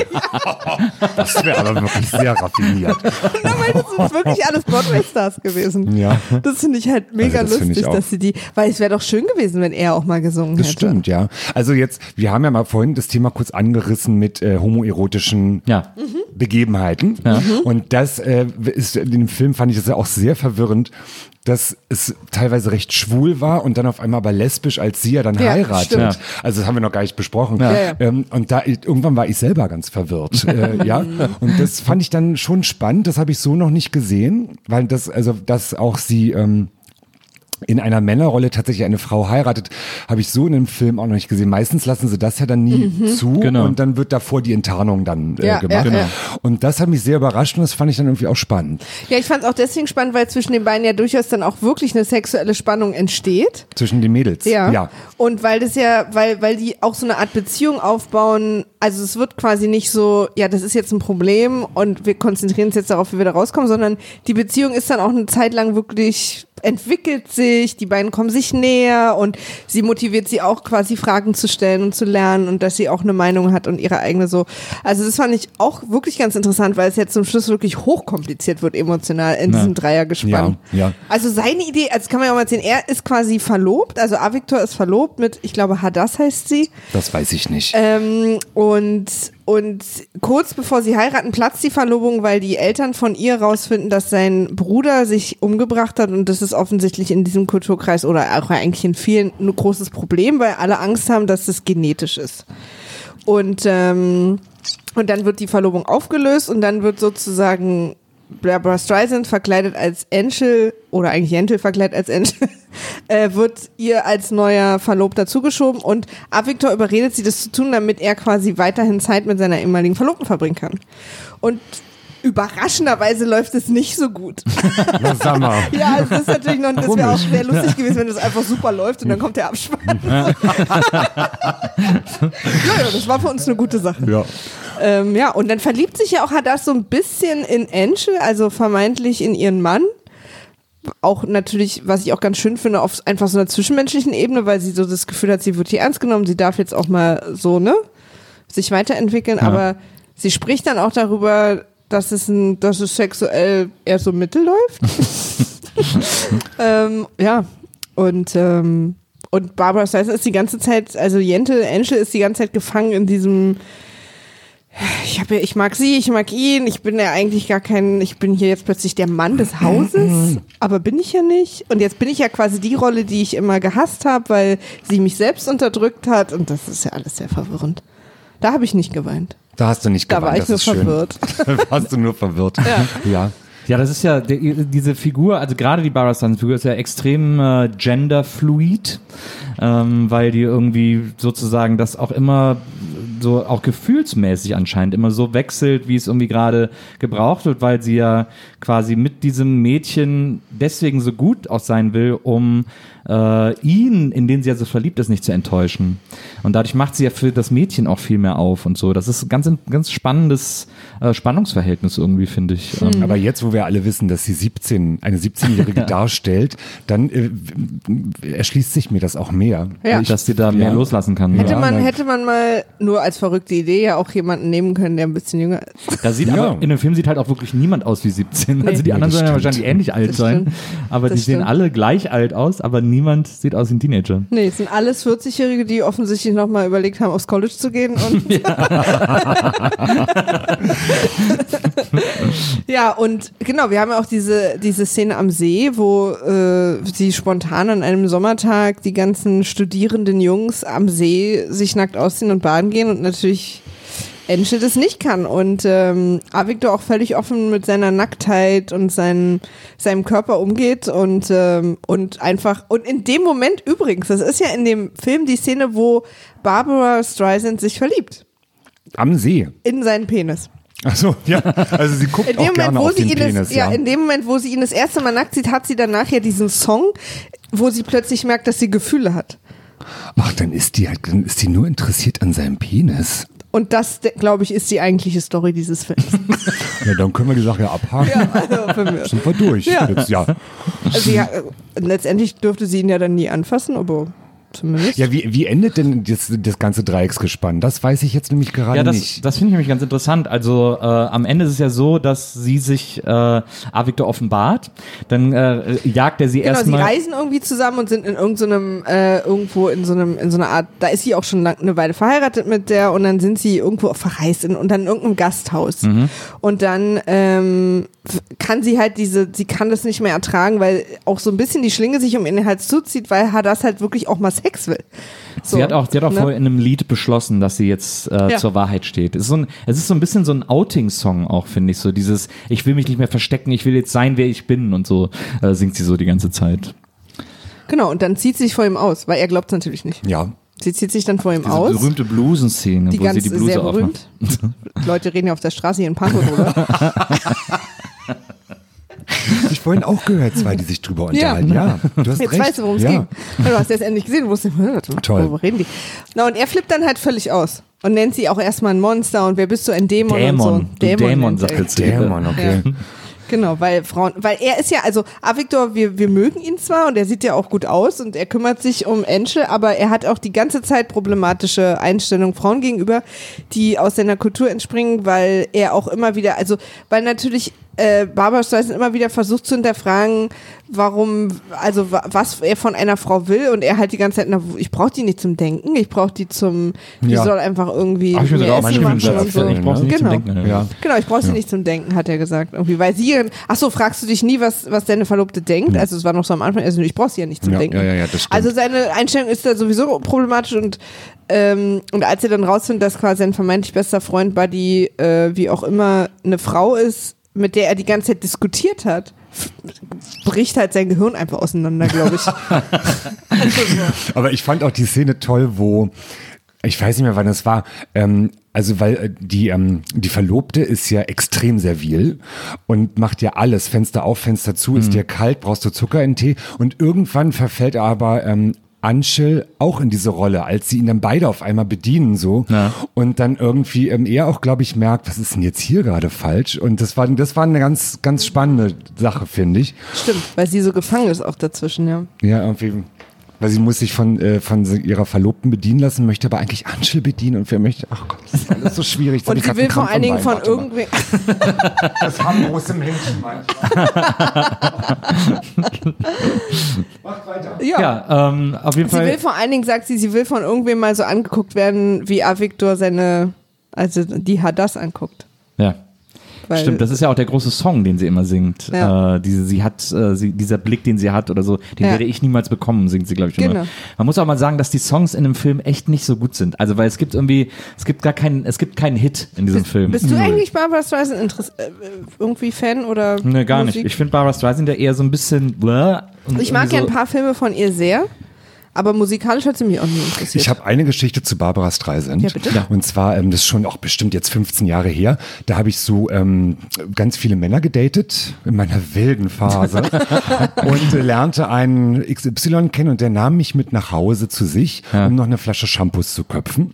Das wäre aber wirklich sehr raffiniert. Dabei das sind wirklich alles Broadway-Stars gewesen. Ja. Das finde ich halt mega Also das finde lustig, dass sie die, weil es wäre doch schön gewesen, wenn er auch mal gesungen Das hätte. stimmt, ja. Also jetzt, wir haben ja mal vorhin das Thema kurz angerissen mit äh, homoerotischen Ja. Begebenheiten. Und das äh, ist in dem Film fand ich das ja auch sehr verwirrend, dass es teilweise recht schwul war und dann auf einmal aber lesbisch, als sie ja dann Ja, heiratet. stimmt. Also das haben wir noch gar nicht besprochen. Ja. Ja, ja. Ähm, und da irgendwann war ich selber ganz verwirrt. äh, ja. Und das fand ich dann schon spannend. Das habe ich so noch nicht gesehen, weil das, also dass auch sie ähm, in einer Männerrolle tatsächlich eine Frau heiratet, habe ich so in einem Film auch noch nicht gesehen. Meistens lassen sie das ja dann nie zu Genau. und dann wird davor die Enttarnung dann äh, Ja, gemacht. ja, ja. Und das hat mich sehr überrascht und das fand ich dann irgendwie auch spannend. Ja, ich fand es auch deswegen spannend, weil zwischen den beiden ja durchaus dann auch wirklich eine sexuelle Spannung entsteht. Zwischen den Mädels. Ja. ja. Und weil das ja, weil, weil die auch so eine Art Beziehung aufbauen, also es wird quasi nicht so, ja, das ist jetzt ein Problem und wir konzentrieren uns jetzt darauf, wie wir da rauskommen, sondern die Beziehung ist dann auch eine Zeit lang wirklich entwickelt sich, die beiden kommen sich näher und sie motiviert sie auch quasi Fragen zu stellen und zu lernen und dass sie auch eine Meinung hat und ihre eigene so. Also das fand ich auch wirklich ganz interessant, weil es jetzt zum Schluss wirklich hochkompliziert wird emotional in diesem Dreiergespann. Ja, ja. Also seine Idee, also kann man ja auch mal sehen, er ist quasi verlobt, also Avictor ist verlobt mit, ich glaube, Hadass heißt sie. Das weiß ich nicht. Ähm, und, und kurz bevor sie heiraten, platzt die Verlobung, weil die Eltern von ihr rausfinden, dass sein Bruder sich umgebracht hat und das ist offensichtlich in diesem Kulturkreis oder auch eigentlich in vielen ein großes Problem, weil alle Angst haben, dass das genetisch ist. Und, ähm, und dann wird die Verlobung aufgelöst und dann wird sozusagen Barbara Streisand verkleidet als Angel oder eigentlich Jentel verkleidet als Angel, äh, wird ihr als neuer Verlobter zugeschoben und Avictor überredet sie, das zu tun, damit er quasi weiterhin Zeit mit seiner ehemaligen Verlobten verbringen kann. Und überraschenderweise läuft es nicht so gut. Na, sag mal. Ja, es ist natürlich noch, das wäre auch sehr lustig gewesen, wenn das einfach super läuft und dann kommt der Abspann. ja, ja, das war für uns eine gute Sache. Ja. Ähm, ja, und dann verliebt sich ja auch Hadass so ein bisschen in Angel, also vermeintlich in ihren Mann. Auch natürlich, was ich auch ganz schön finde, auf einfach so einer zwischenmenschlichen Ebene, weil sie so das Gefühl hat, sie wird hier ernst genommen, sie darf jetzt auch mal so, ne, sich weiterentwickeln, aber sie spricht dann auch darüber, dass es, ein, dass es sexuell eher so mittel läuft. ähm, ja, und, ähm, und Barbara Streisand ist die ganze Zeit, also Jentel, Angel ist die ganze Zeit gefangen in diesem ich habe ja, ich mag sie, ich mag ihn, ich bin ja eigentlich gar kein, ich bin hier jetzt plötzlich der Mann des Hauses, aber bin ich ja nicht. Und jetzt bin ich ja quasi die Rolle, die ich immer gehasst habe, weil sie mich selbst unterdrückt hat und das ist ja alles sehr verwirrend. Da habe ich nicht geweint. Da hast du nicht Da geweint, war ich das nur verwirrt. Da warst du nur verwirrt. Ja. ja. Ja, das ist ja, die, diese Figur, also gerade die Barbara Streisand-Figur ist ja extrem äh, genderfluid, ähm, weil die irgendwie sozusagen das auch immer so auch gefühlsmäßig anscheinend immer so wechselt, wie es irgendwie gerade gebraucht wird, weil sie ja quasi mit diesem Mädchen deswegen so gut auch sein will, um äh, ihn, in den sie ja so verliebt ist, nicht zu enttäuschen. Und dadurch macht sie ja für das Mädchen auch viel mehr auf und so. Das ist ein ganz, ganz spannendes äh, Spannungsverhältnis irgendwie, finde ich. Ähm, Aber jetzt, wo wir alle wissen, dass sie 17, eine 17-Jährige darstellt, dann äh, erschließt sich mir das auch mehr. Ja. Ich, dass sie da mehr ja. loslassen kann. Hätte Ja. man, nein. hätte man mal nur als verrückte Idee ja auch jemanden nehmen können, der ein bisschen jünger ist. Da sieht Ja. aber in dem Film sieht halt auch wirklich niemand aus wie 17. Also die Ja, anderen sollen ja wahrscheinlich ähnlich alt Das sein, stimmt. aber Das die sehen stimmt. alle gleich alt aus, aber niemand sieht aus wie ein Teenager. Nee, es sind alles 40-Jährige, die offensichtlich nochmal überlegt haben, aufs College zu gehen. Und ja, und genau, wir haben ja auch diese, diese Szene am See, wo äh, sie spontan an einem Sommertag die ganzen studierenden Jungs am See sich nackt ausziehen und baden gehen und natürlich Angel das nicht kann und ähm, Avigdor auch völlig offen mit seiner Nacktheit und seinen, seinem Körper umgeht und, ähm, und einfach, und in dem Moment übrigens, das ist ja in dem Film die Szene, wo Barbara Streisand sich verliebt Am See. in seinen Penis. Achso, ja. Also sie guckt In auch dem, Moment, gerne wo auf sie den ihn Penis, das, ja, ja. in dem Moment, wo sie ihn das erste Mal nackt sieht, hat sie danach ja diesen Song, wo sie plötzlich merkt, dass sie Gefühle hat. Ach, dann ist die halt, dann ist die nur interessiert an seinem Penis. Und das, glaube ich, ist die eigentliche Story dieses Films. Ja, dann können wir die Sache ja abhaken. ja, also für mich. Sind wir durch. Ja. Jetzt, ja. Also ja, äh, letztendlich dürfte sie ihn ja dann nie anfassen, aber zumindest. ja, wie, wie endet denn das, das ganze Dreiecksgespann? Das weiß ich jetzt nämlich gerade Ja, das, nicht. das finde ich nämlich ganz interessant. Also äh, am Ende ist es ja so, dass sie sich äh, Avigdor offenbart, dann äh, jagt er sie Genau, sie erstmal. reisen irgendwie zusammen und sind in irgendeinem, äh, irgendwo in so einem, in so einer Art, da ist sie auch schon lang, eine Weile verheiratet mit der und dann sind sie irgendwo verreist in, und dann in irgendeinem Gasthaus. Mhm. Und dann ähm, kann sie halt diese, sie kann das nicht mehr ertragen, weil auch so ein bisschen die Schlinge sich um ihren Hals zuzieht, weil Hadas halt wirklich auch mal Sex will. So, Sie hat auch, sie hat auch ne? vorher in einem Lied beschlossen, dass sie jetzt äh, Ja. zur Wahrheit steht. Es ist, so ein, es ist so ein bisschen so ein Outing-Song auch, finde ich. So dieses, ich will mich nicht mehr verstecken, ich will jetzt sein, wer ich bin und so äh, singt sie so die ganze Zeit. Genau, und dann zieht sie sich vor ihm aus, weil er glaubt natürlich nicht. ja. Sie zieht sich dann vor ihm Diese aus. berühmte Blusen-Szene, die wo ganz sie die Bluse sehr aufmacht. berühmt. Leute reden ja auf der Straße hier in Pankow, oder? Hab ich vorhin auch gehört, zwei, die sich drüber Ja. unterhalten. Ja, du hast Jetzt recht. weißt du, worum es ja. ging. Ja, Du hast jetzt endlich gesehen, wusste warte mal, Toll. worüber reden die? Na, und er flippt dann halt völlig aus und nennt sie auch erstmal ein Monster und wer bist du, ein Dämon, Dämon. und so. Du Dämon, er. sagt er. Dämon, okay. Ja. Genau, weil Frauen, weil er ist ja, also Avigdor, wir, wir mögen ihn zwar und er sieht ja auch gut aus und er kümmert sich um Angel, aber er hat auch die ganze Zeit problematische Einstellungen Frauen gegenüber, die aus seiner Kultur entspringen, weil er auch immer wieder, also weil natürlich äh, Barbara Streisand immer wieder versucht zu hinterfragen, warum, also wa- was er von einer Frau will und er halt die ganze Zeit, na, ich brauche die nicht zum Denken, ich brauche die zum, die Ja. soll einfach irgendwie Hab ich sogar auch Essen machen und so. ich brauche sie nicht Genau. zum Denken. Ja. Genau, ich brauche sie nicht zum Denken, hat er gesagt. Irgendwie, weil sie, ach so, fragst du dich nie, was, was deine Verlobte denkt? Also es war noch so am Anfang, also ich brauche sie ja nicht zum Ja, Denken. ja, ja, ja, das. Also seine Einstellung ist da sowieso problematisch und ähm, und als er dann rausfindet, dass quasi sein vermeintlich bester Freund Buddy, äh, wie auch immer, eine Frau ist, mit der er die ganze Zeit diskutiert hat, bricht halt sein Gehirn einfach auseinander, glaube ich. Aber ich fand auch die Szene toll, wo, ich weiß nicht mehr, wann das war, ähm, also weil äh, die, ähm, die Verlobte ist ja extrem servil und macht ja alles, Fenster auf, Fenster zu, Mhm. ist dir kalt, brauchst du Zucker in den Tee und irgendwann verfällt aber ähm, Anschel auch in diese Rolle, als sie ihn dann beide auf einmal bedienen so Ja. und dann irgendwie ähm, er auch, glaube ich, merkt, was ist denn jetzt hier gerade falsch und das war, das war eine ganz, ganz spannende Sache, finde ich. Stimmt, weil sie so gefangen ist auch dazwischen, ja. Ja, irgendwie. Weil sie muss sich von, äh, von ihrer Verlobten bedienen lassen, möchte aber eigentlich Anschel bedienen und wer möchte, ach Gott, das ist alles so schwierig. Jetzt Und sie will vor allen Dingen von mal. irgendwem. Das harmlos im Händchen manchmal. Macht weiter. Ja. Ja, ähm, auf jeden Sie Fall. will vor allen Dingen, sagt sie, sie will von irgendwem mal so angeguckt werden, wie Avigdor seine, also die Hadas anguckt. Ja. Stimmt, das ist ja auch der große Song, den sie immer singt. Ja. Äh, diese, sie hat, äh, sie, dieser Blick, den sie hat oder so, den Ja. werde ich niemals bekommen, singt sie, glaube ich, immer. Genau. Man muss auch mal sagen, dass die Songs in dem Film echt nicht so gut sind. Also, weil es gibt irgendwie, es gibt gar keinen, es gibt keinen Hit in diesem Film. Bist du eigentlich Barbara Streisand Interess äh, irgendwie Fan oder? Nee, gar Musik? nicht. Ich finde Barbara Streisand ja eher so ein bisschen. bläh Ich mag irgendwie ja ein so, paar Filme von ihr sehr, aber musikalisch hat sie mich auch nie interessiert. Ich habe eine Geschichte zu Barbara Streisand. Ja, bitte. Ja. Und zwar, ähm, das ist schon auch bestimmt jetzt 15 Jahre her. Da habe ich so ähm, ganz viele Männer gedatet in meiner wilden Phase und äh, lernte einen XY kennen und der nahm mich mit nach Hause zu sich, um noch eine Flasche Shampoos zu köpfen.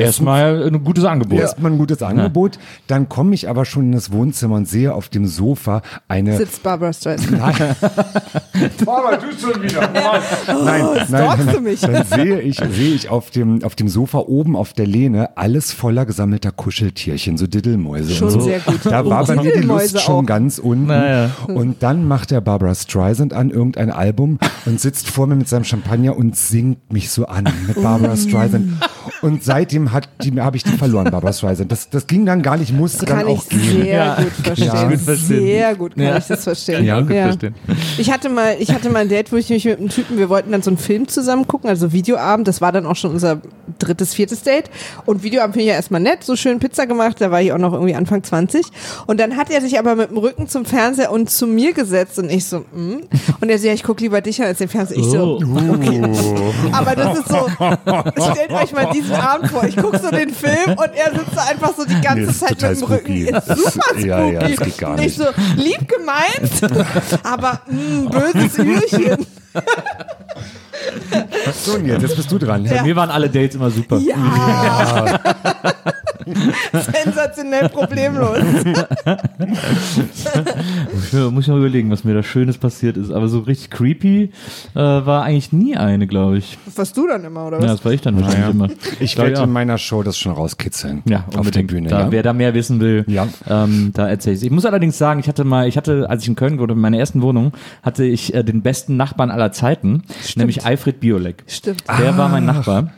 Erstmal ein gutes Angebot. Erstmal ein gutes Angebot. Dann komme ich aber schon in das Wohnzimmer und sehe auf dem Sofa eine. Sitzt Barbara Streisand. Barbara, du schon wieder. nein, nein, nein, du nein. mich? Dann sehe ich, sehe ich auf dem, auf dem Sofa oben auf der Lehne alles voller gesammelter Kuscheltierchen, so Diddelmäuse Schon und so. sehr gut. Da war bei mir die Lust schon auch. ganz unten. Naja. Und dann macht der Barbara Streisand an irgendein Album und sitzt vor mir mit seinem Champagner und singt mich so an mit Barbara Streisand. Und seitdem Hat die habe ich die verloren, Barbara Streisand. Das, das ging dann gar nicht, musste dann Kann ich auch gehen. sehr Ja. gut verstehen. Ja. Gut verstehen. Sehr gut kann Ja. ich das verstehen. Ja, gut verstehen. Ich hatte mal, ich hatte mal ein Date, wo ich mich mit einem Typen, wir wollten dann so einen Film zusammen gucken, also Videoabend. Das war dann auch schon unser drittes, viertes Date. Und Videoabend finde ich ja erstmal nett, so schön Pizza gemacht. Da war ich auch noch irgendwie Anfang 20. Und dann hat er sich aber mit dem Rücken zum Fernseher und zu mir gesetzt und ich so, mm. Und er so, ja, ich gucke lieber dich an als den Fernseher. Ich so, Oh. okay. Aber das ist so, stellt euch mal diesen Abend vor. Ich gucke so den Film und er sitzt da einfach so die ganze Nee, Zeit mit dem Rücken. Ist super spooky. Ja, ja, das geht gar Und ich nicht. so, lieb gemeint, aber mh, böses Ührchen. So, und jetzt, jetzt bist du dran. Bei mir waren alle Dates immer super. Ja. Sensationell problemlos. Ich muss ich mal überlegen, was mir da Schönes passiert ist. Aber so richtig creepy äh, war eigentlich nie eine, glaube ich. Das warst du dann immer, oder was? Ja, das war ich dann wahrscheinlich Naja. immer. Ich werde ja. in meiner Show das schon rauskitzeln. Ja, auf der unbedingt. Bühne. Da, ja? Wer da mehr wissen will, Ja. ähm, da erzähle ich Ich muss allerdings sagen, ich hatte mal, ich hatte, als ich in Köln wurde, in meiner ersten Wohnung, hatte ich äh, den besten Nachbarn aller Zeiten, nämlich Alfred Biolek. Stimmt. Der war mein Nachbar.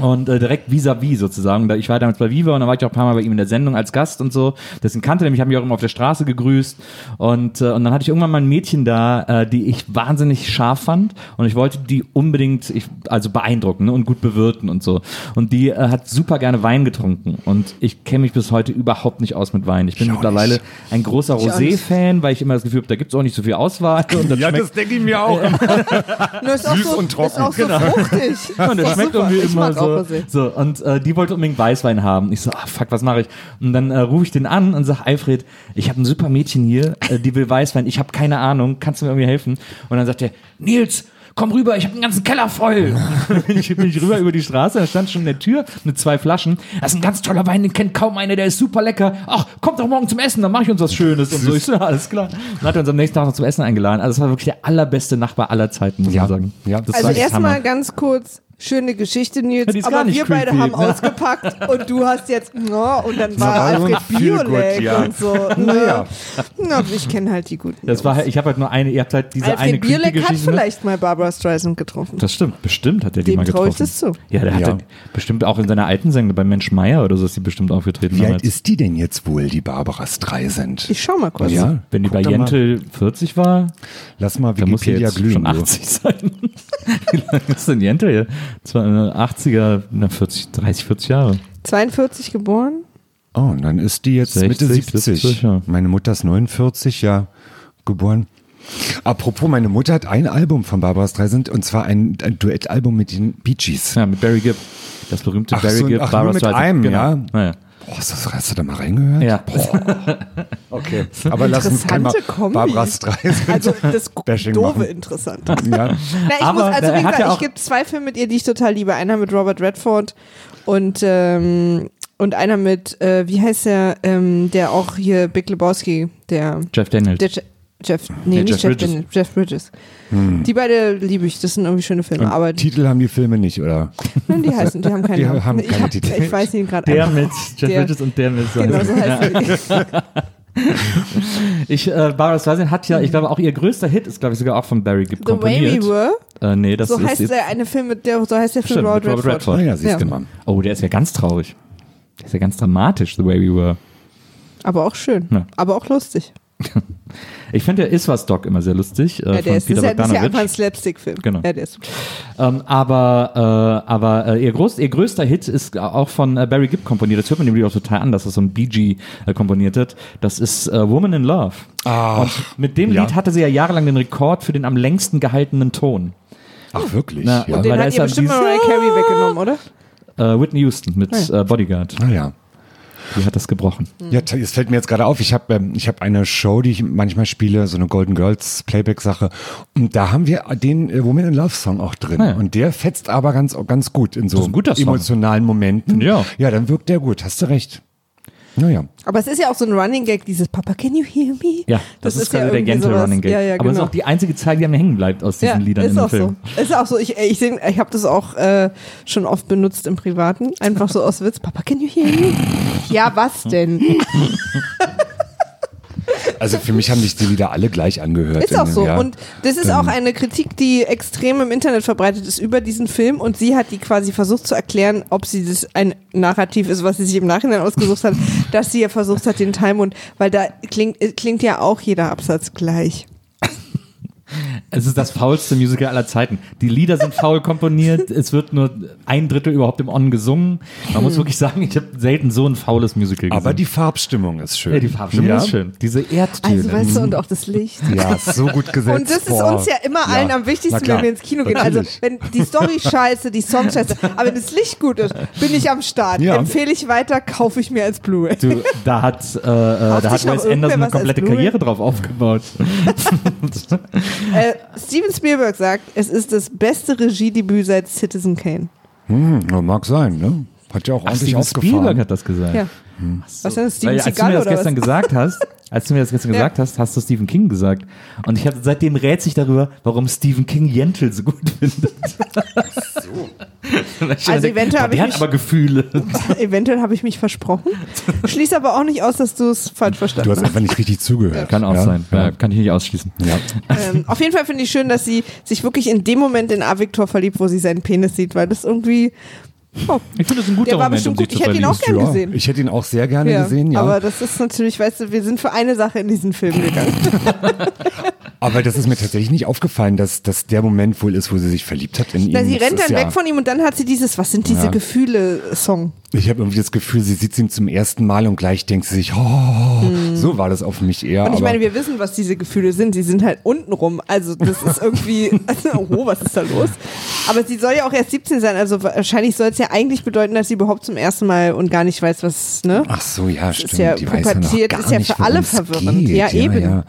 Und äh, direkt vis-à-vis sozusagen. Da- Ich war damals bei Viva und dann war ich auch ein paar Mal bei ihm in der Sendung als Gast und so. Deswegen kannte er mich, habe mich auch immer auf der Straße gegrüßt. Und, äh, und dann hatte ich irgendwann mal ein Mädchen da, äh, die ich wahnsinnig scharf fand. Und ich wollte die unbedingt, ich, also beeindrucken ne, und gut bewirten und so. Und die äh, hat super gerne Wein getrunken. Und ich kenne mich bis heute überhaupt nicht aus mit Wein. Ich bin Ich mittlerweile nicht. ein großer. Rosé-Fan, weil ich immer das Gefühl habe, da gibt's auch nicht so viel Auswahl. Und das Ja, schmeckt das denke ich mir auch. Süß so, und trocken, Ist auch so genau. fruchtig. Und der Ist schmeckt super. irgendwie immer auch so. So und äh, die wollte unbedingt Weißwein haben. Ich so, ah, fuck, was mache ich? Und dann äh, rufe ich den an und sag, Alfred, ich habe ein super Mädchen hier, äh, die will Weißwein. Ich habe keine Ahnung, kannst du mir irgendwie helfen? Und dann sagt er, Nils, komm rüber, ich habe einen ganzen Keller voll. bin, ich, bin ich rüber über die Straße, da stand schon in der Tür mit zwei Flaschen. Das ist ein ganz toller Wein, den kennt kaum einer, der ist super lecker. Ach, kommt doch morgen zum Essen, dann mache ich uns was Schönes und so. Ich so, ja, alles klar. Und hat er uns am nächsten Tag noch zum Essen eingeladen. Also das war wirklich der allerbeste Nachbar aller Zeiten, muss Ja, man sagen. ja. Das Also erstmal ganz kurz. Schöne Geschichte, Nils. Ja, aber wir beide creepy. haben ausgepackt und du hast jetzt, no, und dann war war so Alfred Feelgood, Biolek ja. und so. Naja. Na, ich kenne halt die guten. Das war, halt- ich habe halt nur eine, ihr habt halt diese eine Alfred creepy Biolek hat Geschichte. ne? vielleicht mal Barbara Streisand getroffen. Das stimmt, bestimmt hat er die Dem mal traue getroffen. ich das zu. Ja, der hat Ja. dann bestimmt auch in seiner alten Sendung bei Mensch Meier oder so ist die bestimmt aufgetreten. Wie alt ist die denn jetzt wohl, die Barbara Streisand? Ich schau mal kurz. Ja, Wenn die guck bei. Jentel 40 war, Lass mal dann muss sie Wikipedia jetzt glühen. schon du. 80 sein. Wie lange ist denn Jentel eine 80er, na 40, 30, 40 Jahre. 42 geboren. Oh, und dann ist die jetzt 60, Mitte 70. 70, ja. Meine Mutter ist 49, ja, geboren. Apropos, meine Mutter hat ein Album von Barbara Streisand und zwar ein, ein Duettalbum mit den Bee Gees. Ja, mit Barry Gibb. Das berühmte Ach Barry so, Gibb, ach, Barbara nur mit Streisand. einem, genau. ja? Naja. Boah, ist das, hast du da mal reingehört? Ja. Okay. Aber lass uns Interessante Kombi. Barbara Streisand. Also das Bashing doofe machen. interessant. ja. Na, ich Aber muss, also er wie gesagt, ja ich gibt zwei Filme mit ihr, die ich total liebe. Einer mit Robert Redford und ähm, und einer mit, äh, wie heißt der, ähm, der auch hier Big Lebowski, der, Jeff Daniels. der Jeff, nee, Nee, nicht Jeff Jeff, Bridges. Daniels, Jeff Bridges. Die beide liebe ich, das sind irgendwie schöne Filme, aber die, Titel haben die Filme nicht, oder? die heißen, die haben keine, Die haben ich, keine hab, Titel. ich weiß ihn gerade der mit Jeff Der- Bridges und der mit Genau, so heißt er. Ich, äh, Barbara Streisand hat ja, ich glaube, auch ihr größter Hit ist, glaube ich, sogar auch von Barry Gibb The Way. We Were, Äh, nee, das so ist heißt der eine Film mit der, so heißt der Film Stimmt, Robert mit Robert Redford. Redford. Ah ja, siehst du Ja. mal. Oh, der ist ja ganz traurig. Der ist ja ganz dramatisch, The Way We Were. Aber auch schön, Ja. aber auch lustig. Ich finde der Iswas Doc immer sehr lustig, äh, Ja, von der ist, das Peter ist ja, das ist ja einfach ein. Slapstick-Film. Genau. Ja, der ist super. Ähm, aber äh, aber äh, ihr, groß, ihr größter Hit ist auch von äh, Barry Gibb komponiert. Das hört man nämlich auch total an, dass das so ein BG äh, komponiert hat. Das ist äh, Woman in Love. Und mit dem ja. Lied hatte sie ja jahrelang den Rekord für den am längsten gehaltenen Ton. Ach, wirklich? Na, ja. und- Den hat ist ihr ja bestimmt Mariah Carey weggenommen, oder? Äh, Whitney Houston mit äh, Bodyguard. Ah ja. Die hat das gebrochen. Ja, es fällt mir jetzt gerade auf, ich habe ähm, ich hab eine Show, die ich manchmal spiele, so eine Golden Girls Playback-Sache. Und da haben wir den äh, Woman in Love Song auch drin. Ah ja. Und der fetzt aber ganz, ganz gut in so emotionalen Momenten. Ja. Ja, dann wirkt der gut, hast du recht. Naja. Aber es ist ja auch so ein Running Gag, dieses Papa, can you hear me? Ja, das, ist, quasi der irgendwie Gentle sowas. Running Gag. Ja, ja, Aber es ist genau. auch die einzige Zeit, die mir hängen bleibt aus diesen ja, Liedern ist in dem auch Film. so. Ist auch so. Ich, ich, sing- ich habe das auch äh, schon oft benutzt im Privaten. Einfach so aus Witz. Papa, can you hear me? Ja, was denn? Also für mich haben sich die Lieder alle gleich angehört. Ist auch so. Ja. Und das ist auch eine Kritik, die extrem im Internet verbreitet ist über diesen Film. Und sie hat die quasi versucht zu erklären, ob sie das ein Narrativ ist, was sie sich im Nachhinein ausgesucht hat, dass sie ja versucht hat, den Talmud, weil da klingt, klingt ja auch jeder Absatz gleich. Es ist das faulste Musical aller Zeiten. Die Lieder sind faul komponiert, es wird nur ein Drittel überhaupt im On gesungen. Man muss wirklich sagen, ich habe selten so ein faules Musical gesehen. Aber die Farbstimmung ist schön. ja, die Farbstimmung ja? ist schön. Diese Erdtöne. Also weißt du, und auch das Licht. Ja, ist so gut gesetzt. Und das ist Boah. uns ja immer allen Ja. am wichtigsten, wenn wir ins Kino gehen. Also Natürlich. wenn die Story scheiße, die Songs scheiße, aber wenn das Licht gut ist, bin ich am Start. Ja. Empfehle ich weiter, kaufe ich mir als Blu-ray. Du, da hat, äh, äh, da hat Wes Anderson eine komplette? Karriere drauf aufgebaut. Äh, Steven Spielberg sagt, es ist das beste Regiedebüt seit Citizen Kane. Hm, mag sein, ne? Hat ja auch Ach, ordentlich Steven aufgefahren. Spielberg hat das gesagt. Ja. Was denn, Steven Weil, als du mir das gestern was? gesagt hast, als du mir das gestern Ja. gesagt hast, hast du Stephen King gesagt. Und ich hatte seitdem rätselt sich darüber, warum Stephen King Jentl so gut findet. so. Also eventuell hab der ich hat mich- aber Gefühle. Eventuell habe ich mich versprochen. Schließe aber auch nicht aus, dass du es falsch verstanden Du hast hast. einfach nicht richtig zugehört. Kann auch ja? sein. Ja. Ja, kann ich nicht ausschließen. Ja. Ähm, auf jeden Fall finde ich schön, dass sie sich wirklich in dem Moment in A-Victor verliebt, wo sie seinen Penis sieht, weil das irgendwie. Oh, Ich finde das ein guter Der war Moment, um bestimmt gut. Ich hätte ihn auch verlieben. gern ja, gesehen. Ich hätte ihn auch sehr gerne ja. gesehen, ja. Aber das ist natürlich, weißt du, wir sind für eine Sache in diesen Film gegangen. Aber das ist mir tatsächlich nicht aufgefallen, dass das der Moment wohl ist, wo sie sich verliebt hat in ihn. Na, sie Das rennt ist dann ja, weg von ihm und dann hat sie dieses, was sind diese Ja. Gefühle-Song. Ich habe irgendwie das Gefühl, sie sieht ihn zum ersten Mal und gleich denkt sie sich, oh, so war das auf mich eher. Hm. Und ich meine, wir wissen, was diese Gefühle sind. Sie sind halt unten rum. Also das ist irgendwie, oh, was ist da los? Aber sie soll ja auch erst 17 sein. Also wahrscheinlich soll es ja eigentlich bedeuten, dass sie überhaupt zum ersten Mal und gar nicht weiß, was, ne? Ach so, ja, stimmt. ja die weiß ja noch gar ist ja für alle verwirrend. Geht. Ja, eben. Ja.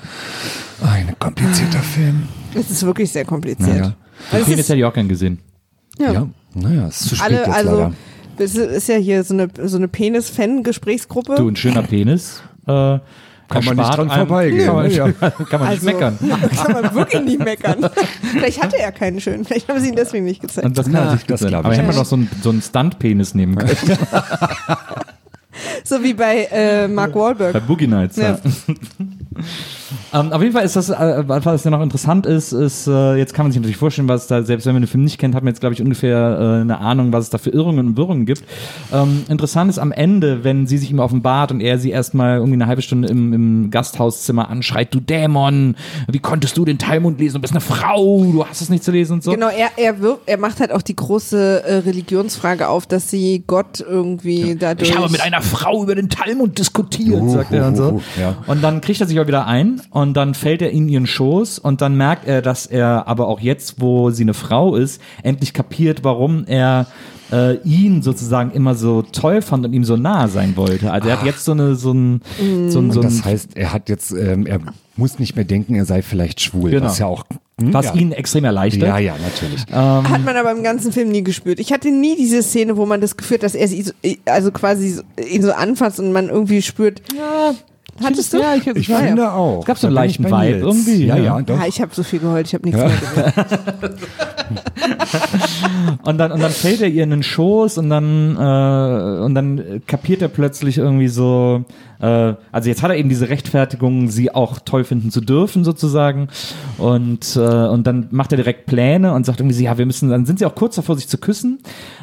Ein komplizierter Film. Es ist wirklich sehr kompliziert. Naja. Weil Den Film ist- ist ja die auch gern gesehen. Ja. Ja, naja, es ist zu spät alle, jetzt also leider. es ist ja hier so eine, so eine Penis-Fan-Gesprächsgruppe. Du, ein schöner Penis. Äh, Kann man nicht dran vorbeigehen, Kann man, ne? Ja. kann man nicht Also, meckern. Kann man wirklich nicht meckern. Vielleicht hatte er keinen schönen. Vielleicht haben sie ihn deswegen nicht gezeigt. Und das kann Na, natürlich das gut sein. glaub Aber ich hätte man nicht. noch so einen, so einen Stunt-Penis nehmen können. So wie bei äh, Mark Wahlberg. Bei Boogie Nights, ja. Ja. Ähm, auf jeden Fall ist das, äh, was ja noch interessant ist, ist, äh, jetzt kann man sich natürlich vorstellen, was da, selbst wenn man den Film nicht kennt, hat man jetzt, glaube ich, ungefähr äh, eine Ahnung, was es da für Irrungen und Wirrungen gibt. Ähm, interessant ist am Ende, wenn sie sich ihm offenbart und er sie erstmal irgendwie eine halbe Stunde im, im Gasthauszimmer anschreit, du Dämon, wie konntest du den Talmud lesen? Du bist eine Frau, du hast es nicht zu lesen und so. Genau, er, er, wirft, er macht halt auch die große äh, Religionsfrage auf, dass sie Gott irgendwie dadurch. Ich habe mit einer Frau über den Talmud diskutiert, sagt er und so. Ja. Und dann kriegt er sich auch wieder ein und dann fällt er in ihren Schoß und dann merkt er, dass er aber auch jetzt, wo sie eine Frau ist, endlich kapiert, warum er äh, ihn sozusagen immer so toll fand und ihm so nahe sein wollte. Also er hat jetzt so eine so ein so ein, so Und ein das heißt, er hat jetzt, ähm, er muss nicht mehr denken, er sei vielleicht schwul. Genau. Was ja auch. hm, was ja. ihn extrem erleichtert. Ja, ja, natürlich. Hat man aber im ganzen Film nie gespürt. Ich hatte nie diese Szene, wo man das Gefühl hat, dass er sie so, also quasi so, ihn so anfasst und man irgendwie spürt. Ja, hattest du? Ja, ich, Ich ja, ja. finde auch. Es gab so einen leichten Vibe irgendwie, Ja, ja. ja, doch. Ja, ich habe so viel geheult, ich habe nichts mehr gehört. Und dann, und dann fällt er ihr in den Schoß und dann, äh, und dann kapiert er plötzlich irgendwie so, äh, also jetzt hat er eben diese Rechtfertigung, sie auch toll finden zu dürfen sozusagen. Und, äh, und dann macht er direkt Pläne und sagt irgendwie so, ja, wir müssen, dann sind sie auch kurz davor, sich zu küssen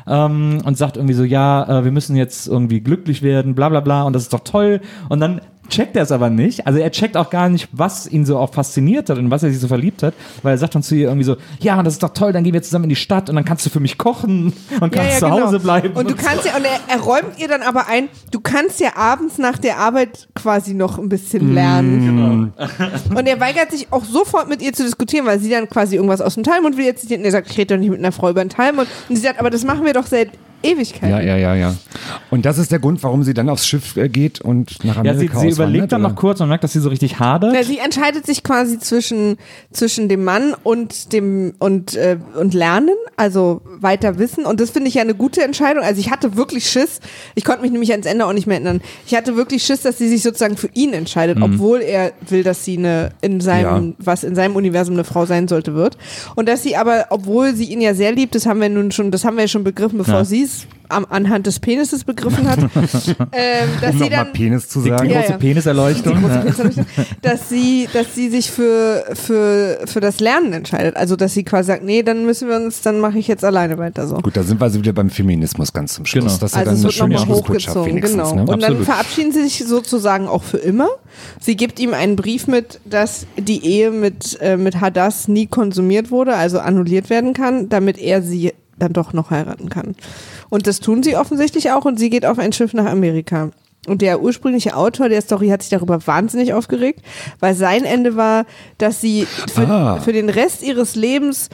ähm, und sagt irgendwie so, ja, äh, wir müssen jetzt irgendwie glücklich werden, bla bla bla und das ist doch toll. Und dann checkt er es aber nicht. Also er checkt auch gar nicht, was ihn so auch fasziniert hat und was er sich so verliebt hat, weil er sagt dann zu ihr irgendwie so, ja, das ist doch toll, dann gehen wir zusammen in die Stadt und dann kannst du für mich kochen und kannst zu Hause bleiben. genau. Und du kannst ja, und er, er räumt ihr dann aber ein, du kannst ja abends nach der Arbeit quasi noch ein Mm, bisschen lernen. genau. Und er weigert sich auch sofort mit ihr zu diskutieren, weil sie dann quasi irgendwas aus dem Talmud will jetzt. Und er sagt, ich rede doch nicht mit einer Frau über den Talmud. Und sie sagt, aber das machen wir doch seit Ewigkeiten. Ja, ja, ja, ja. Und das ist der Grund, warum sie dann aufs Schiff äh, geht und nach ja, Amerika sie, sie auswandert, überlegt dann oder? noch kurz und merkt, dass sie so richtig hadert. Ja, sie entscheidet sich quasi zwischen, zwischen dem Mann und dem und, äh, und Lernen, also weiter wissen. Und das finde ich ja eine gute Entscheidung. Also ich hatte wirklich Schiss. Ich konnte mich nämlich ans Ende auch nicht mehr erinnern. Ich hatte wirklich Schiss, dass sie sich sozusagen für ihn entscheidet, Mhm. obwohl er will, dass sie eine in seinem, Ja. was in seinem Universum eine Frau sein sollte, wird. Und dass sie aber, obwohl sie ihn ja sehr liebt, das haben wir nun schon, das haben wir ja schon begriffen, bevor Ja. sie es am, anhand des Penises begriffen hat, ähm, dass Um sie nochmal dann Penis zu Die sagen. Ja, große ja. Peniserleuchtung. die große Ja. Peniserleuchtung, dass sie, dass sie sich für, für, für das Lernen entscheidet. Also dass sie quasi sagt, nee, dann müssen wir uns, dann mache ich jetzt alleine weiter so. Gut, da sind wir also wieder beim Feminismus ganz zum Schluss. Genau. Das ist ja Also dann es wird nochmal hochgezogen, genau. Ne? Und dann Absolut. verabschieden sie sich sozusagen auch für immer. Sie gibt ihm einen Brief mit, dass die Ehe mit, äh, mit Hadass nie konsumiert wurde, also annulliert werden kann, damit er sie dann doch noch heiraten kann. Und das tun sie offensichtlich auch und sie geht auf ein Schiff nach Amerika. Und der ursprüngliche Autor der Story hat sich darüber wahnsinnig aufgeregt, weil sein Ende war, dass sie für, Ah. für den Rest ihres Lebens